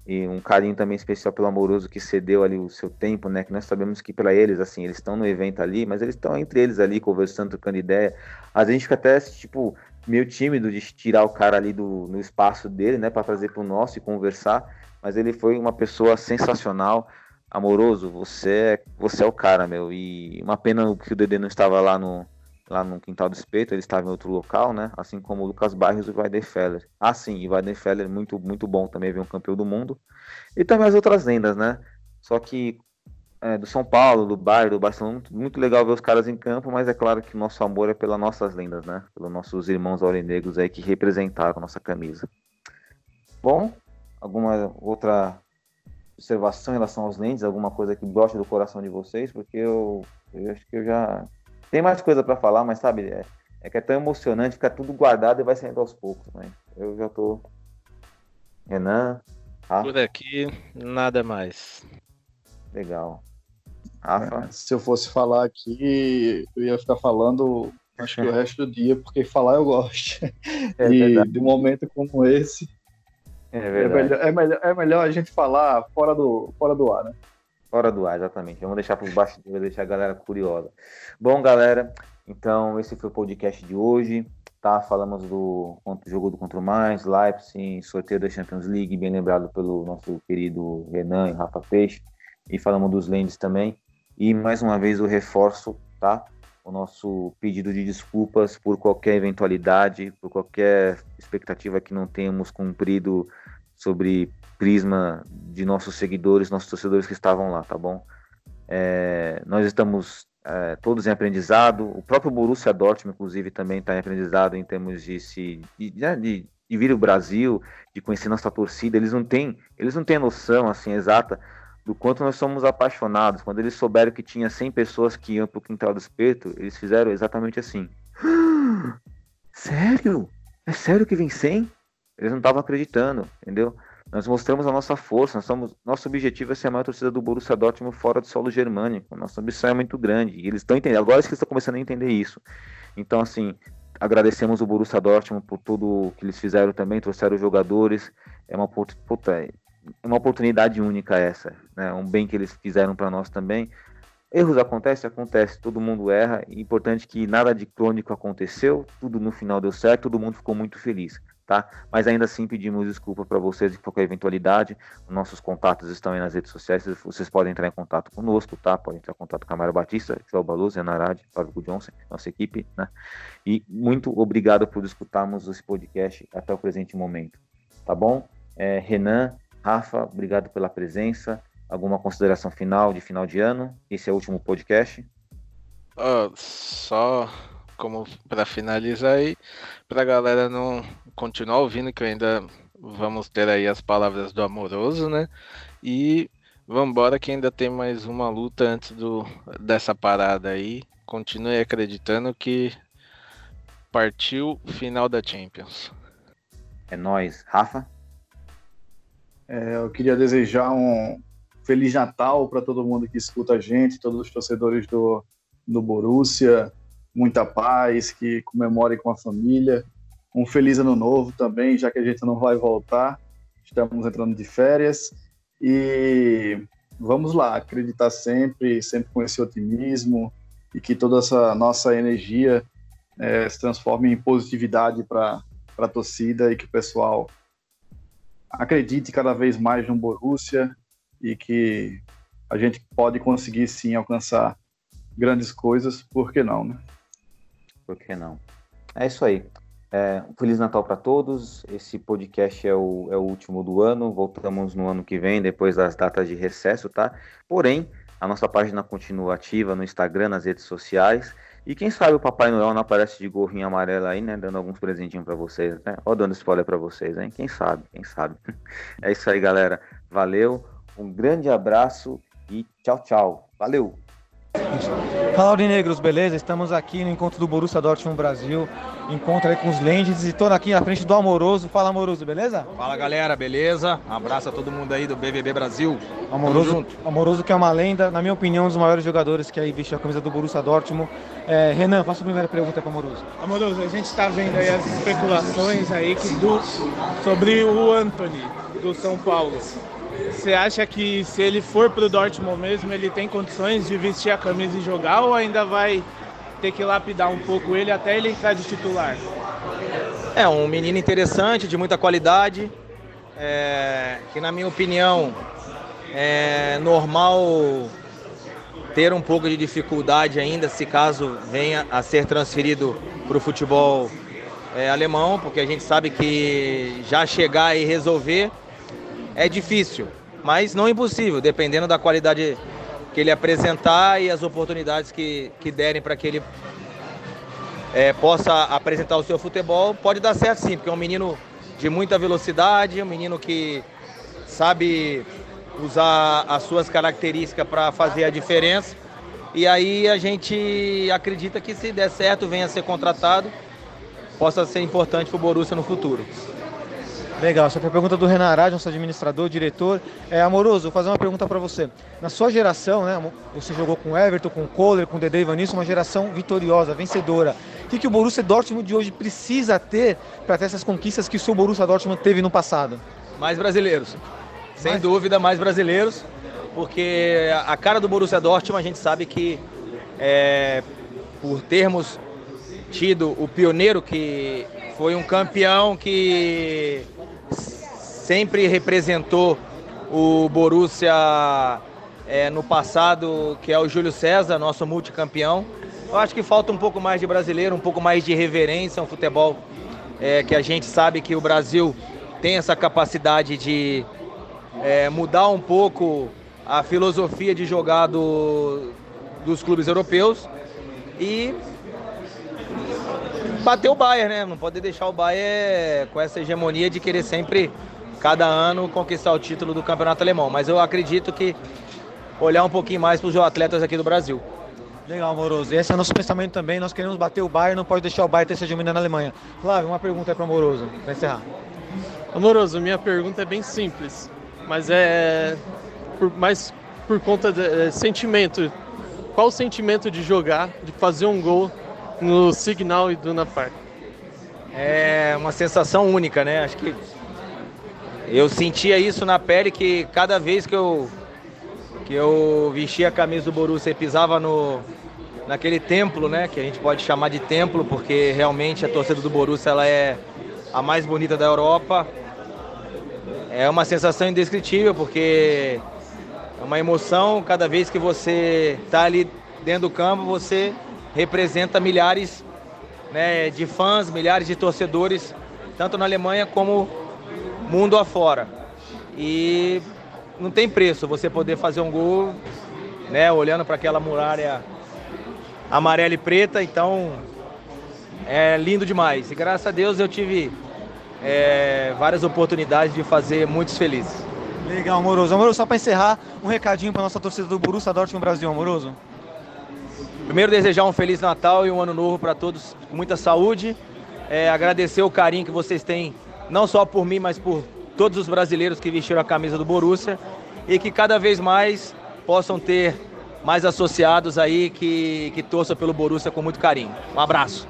E um carinho também especial pelo amoroso que cedeu ali o seu tempo, né? Que nós sabemos que para eles, assim, eles estão no evento ali, mas eles estão entre eles ali conversando, trocando ideia. Às vezes a gente fica até tipo meio tímido de tirar o cara ali do no espaço dele, né? Para trazer para o nosso e conversar. Mas ele foi uma pessoa sensacional, amoroso. Você é, você é o cara, meu. E uma pena que o Dedê não estava lá no lá no Quintal do Espeto, ele estava em outro local, né? Assim como o Lucas Barrios e o Weidenfeller. Ah, sim, o Weidenfeller muito, muito bom também, ver um campeão do mundo. E também as outras lendas, né? Só que é, do São Paulo, do Bayern, do Barcelona, muito, muito, legal ver os caras em campo, mas é claro que o nosso amor é pelas nossas lendas, né? Pelos nossos irmãos aurinegros aí que representaram a nossa camisa. Bom, alguma outra observação em relação aos lentes, alguma coisa que goste do coração de vocês, porque eu, eu acho que eu já Tem mais coisa para falar, mas sabe, é, é, que é tão emocionante, fica tudo guardado e vai saindo aos poucos, né? Eu já tô. Renan. Rafa. Por aqui, nada mais. Legal. Rafa. É, se eu fosse falar aqui, eu ia ficar falando acho que o resto do dia, porque falar eu gosto. É e de um momento como esse, é, é, melhor, é, melhor, é melhor a gente falar fora do, fora do ar, né? Fora do ar, exatamente. Vamos deixar para os bastidores, deixar a galera curiosa. Bom, galera, então esse foi o podcast de hoje. Tá, falamos do jogo do contra o Mais, Leipzig, sorteio da Champions League, bem lembrado pelo nosso querido Renan e Rafa Peixe. E falamos dos Lendes também. E mais uma vez o reforço, tá? O nosso pedido de desculpas por qualquer eventualidade, por qualquer expectativa que não tenhamos cumprido sobre prisma de nossos seguidores, nossos torcedores que estavam lá, tá bom? É, nós estamos é, todos em aprendizado. O próprio Borussia Dortmund, inclusive, também está em aprendizado em termos de se de, né, de, de, vir o Brasil, de conhecer nossa torcida. Eles não têm, eles não têm noção assim exata do quanto nós somos apaixonados. Quando eles souberam que tinha 100 pessoas que iam para o Quintal do Espeto, eles fizeram exatamente assim. sério? É sério que vem 100? Eles não estavam acreditando, entendeu? Nós mostramos a nossa força, nós somos, nosso objetivo é ser a maior torcida do Borussia Dortmund fora do solo germânico. Nossa ambição é muito grande e eles estão entendendo. Agora é que eles estão começando a entender isso. Então, assim, agradecemos o Borussia Dortmund por tudo que eles fizeram também, trouxeram jogadores. É uma puta, é uma oportunidade única essa, né? Um bem que eles fizeram para nós também. Erros acontecem, acontece, todo mundo erra. É importante que nada de crônico aconteceu, tudo no final deu certo, todo mundo ficou muito feliz, tá? Mas ainda assim pedimos desculpa para vocês de qualquer eventualidade. Nossos contatos estão aí nas redes sociais, vocês podem entrar em contato conosco, tá? Podem entrar em contato com a Mara Batista, João Baluz, Renarade, Fábio Johnson, nossa equipe, né? E muito obrigado por escutarmos esse podcast até o presente momento, tá bom? É, Renan, Rafa, obrigado pela presença. Alguma consideração final de final de ano? Esse é o último podcast. Uh, só como para finalizar aí, para a galera não continuar ouvindo, que ainda vamos ter aí as palavras do amoroso, né? E vambora que ainda tem mais uma luta antes do, dessa parada aí. Continue acreditando que partiu final da Champions. É nós, Rafa. É, eu queria desejar um Feliz Natal para todo mundo que escuta a gente, todos os torcedores do, do Borussia, muita paz, que comemorem com a família. Um feliz ano novo também, já que a gente não vai voltar, estamos entrando de férias. E vamos lá, acreditar sempre, sempre com esse otimismo e que toda essa nossa energia é, se transforme em positividade para a torcida e que o pessoal acredite cada vez mais no Borussia e que a gente pode conseguir sim alcançar grandes coisas, por que não, né? Por que não? É isso aí. É, Feliz Natal para todos. Esse podcast é o, é o último do ano. Voltamos no ano que vem, depois das datas de recesso, tá? Porém, a nossa página continua ativa no Instagram, nas redes sociais. E quem sabe o Papai Noel não aparece de gorrinho amarelo aí, né? Dando alguns presentinhos para vocês, né? Ó, dando spoiler para vocês, hein? Quem sabe, quem sabe. É isso aí, galera. Valeu, um grande abraço e tchau, tchau. Valeu! Fala Aurinegros, beleza? Estamos aqui no encontro do Borussia Dortmund Brasil, encontro aí com os Lendes e tô aqui na frente do Amoroso. Fala Amoroso, beleza? Fala galera, beleza? Um abraço a todo mundo aí do BBB Brasil. Amoroso, Amoroso que é uma lenda, na minha opinião, um dos maiores jogadores que aí vestiu a camisa do Borussia Dortmund. É, Renan, faça a primeira pergunta para Amoroso. Amoroso, a gente está vendo aí as especulações aí que do, sobre o Anthony do São Paulo. Você acha que se ele for para o Dortmund mesmo, ele tem condições de vestir a camisa e jogar ou ainda vai ter que lapidar um pouco ele até ele entrar de titular? É um menino interessante, de muita qualidade, é, que na minha opinião é normal ter um pouco de dificuldade ainda se caso venha a ser transferido para o futebol é, alemão, porque a gente sabe que já chegar e resolver é difícil, mas não impossível, dependendo da qualidade que ele apresentar e as oportunidades que, que derem para que ele é, possa apresentar o seu futebol, pode dar certo sim, porque é um menino de muita velocidade, um menino que sabe usar as suas características para fazer a diferença. E aí a gente acredita que se der certo, venha a ser contratado, possa ser importante para o Borussia no futuro. Legal, foi a pergunta do Renan Arad, nosso administrador, diretor. É, Amoroso, vou fazer uma pergunta para você. Na sua geração, né, você jogou com Everton, com Kohler, com Dede Ivanilson, uma geração vitoriosa, vencedora. O que, que o Borussia Dortmund de hoje precisa ter para ter essas conquistas que o seu Borussia Dortmund teve no passado? Mais brasileiros. Sem mais... dúvida, mais brasileiros. Porque a cara do Borussia Dortmund, a gente sabe que é, por termos tido o pioneiro que foi um campeão que sempre representou o Borussia é, no passado, que é o Júlio César, nosso multicampeão. Eu acho que falta um pouco mais de brasileiro, um pouco mais de reverência, um futebol é, que a gente sabe que o Brasil tem essa capacidade de é, mudar um pouco a filosofia de jogar do, dos clubes europeus e bater o Bayern, né? Não pode deixar o Bayern com essa hegemonia de querer sempre cada ano conquistar o título do campeonato alemão. Mas eu acredito que olhar um pouquinho mais para os atletas aqui do Brasil. Legal, Moroso. Esse é o nosso pensamento também. Nós queremos bater o Bayern, não pode deixar o Bayern ter essa hegemonia na Alemanha. Flávio, uma pergunta aí para o Moroso, para encerrar. Amoroso, minha pergunta é bem simples, mas é por, mais por conta de é, sentimento. Qual o sentimento de jogar, de fazer um gol no Signal e Duna Park? É uma sensação única, né? Acho que eu sentia isso na pele que cada vez que eu que eu vestia a camisa do Borussia e pisava no naquele templo, né, que a gente pode chamar de templo, porque realmente a torcida do Borussia ela é a mais bonita da Europa. É uma sensação indescritível, porque é uma emoção cada vez que você está ali dentro do campo, você representa milhares né, de fãs, milhares de torcedores, tanto na Alemanha como mundo afora. E não tem preço você poder fazer um gol, né, olhando para aquela muralha amarela e preta, então é lindo demais. E graças a Deus eu tive é, várias oportunidades de fazer muitos felizes. Legal, Amoroso. Amoroso, só para encerrar, um recadinho para nossa torcida do Borussia Dortmund Brasil, Amoroso. Primeiro desejar um Feliz Natal e um Ano Novo para todos, com muita saúde. É, agradecer o carinho que vocês têm não só por mim, mas por todos os brasileiros que vestiram a camisa do Borussia e que cada vez mais possam ter mais associados aí que, que torçam pelo Borussia com muito carinho. Um abraço.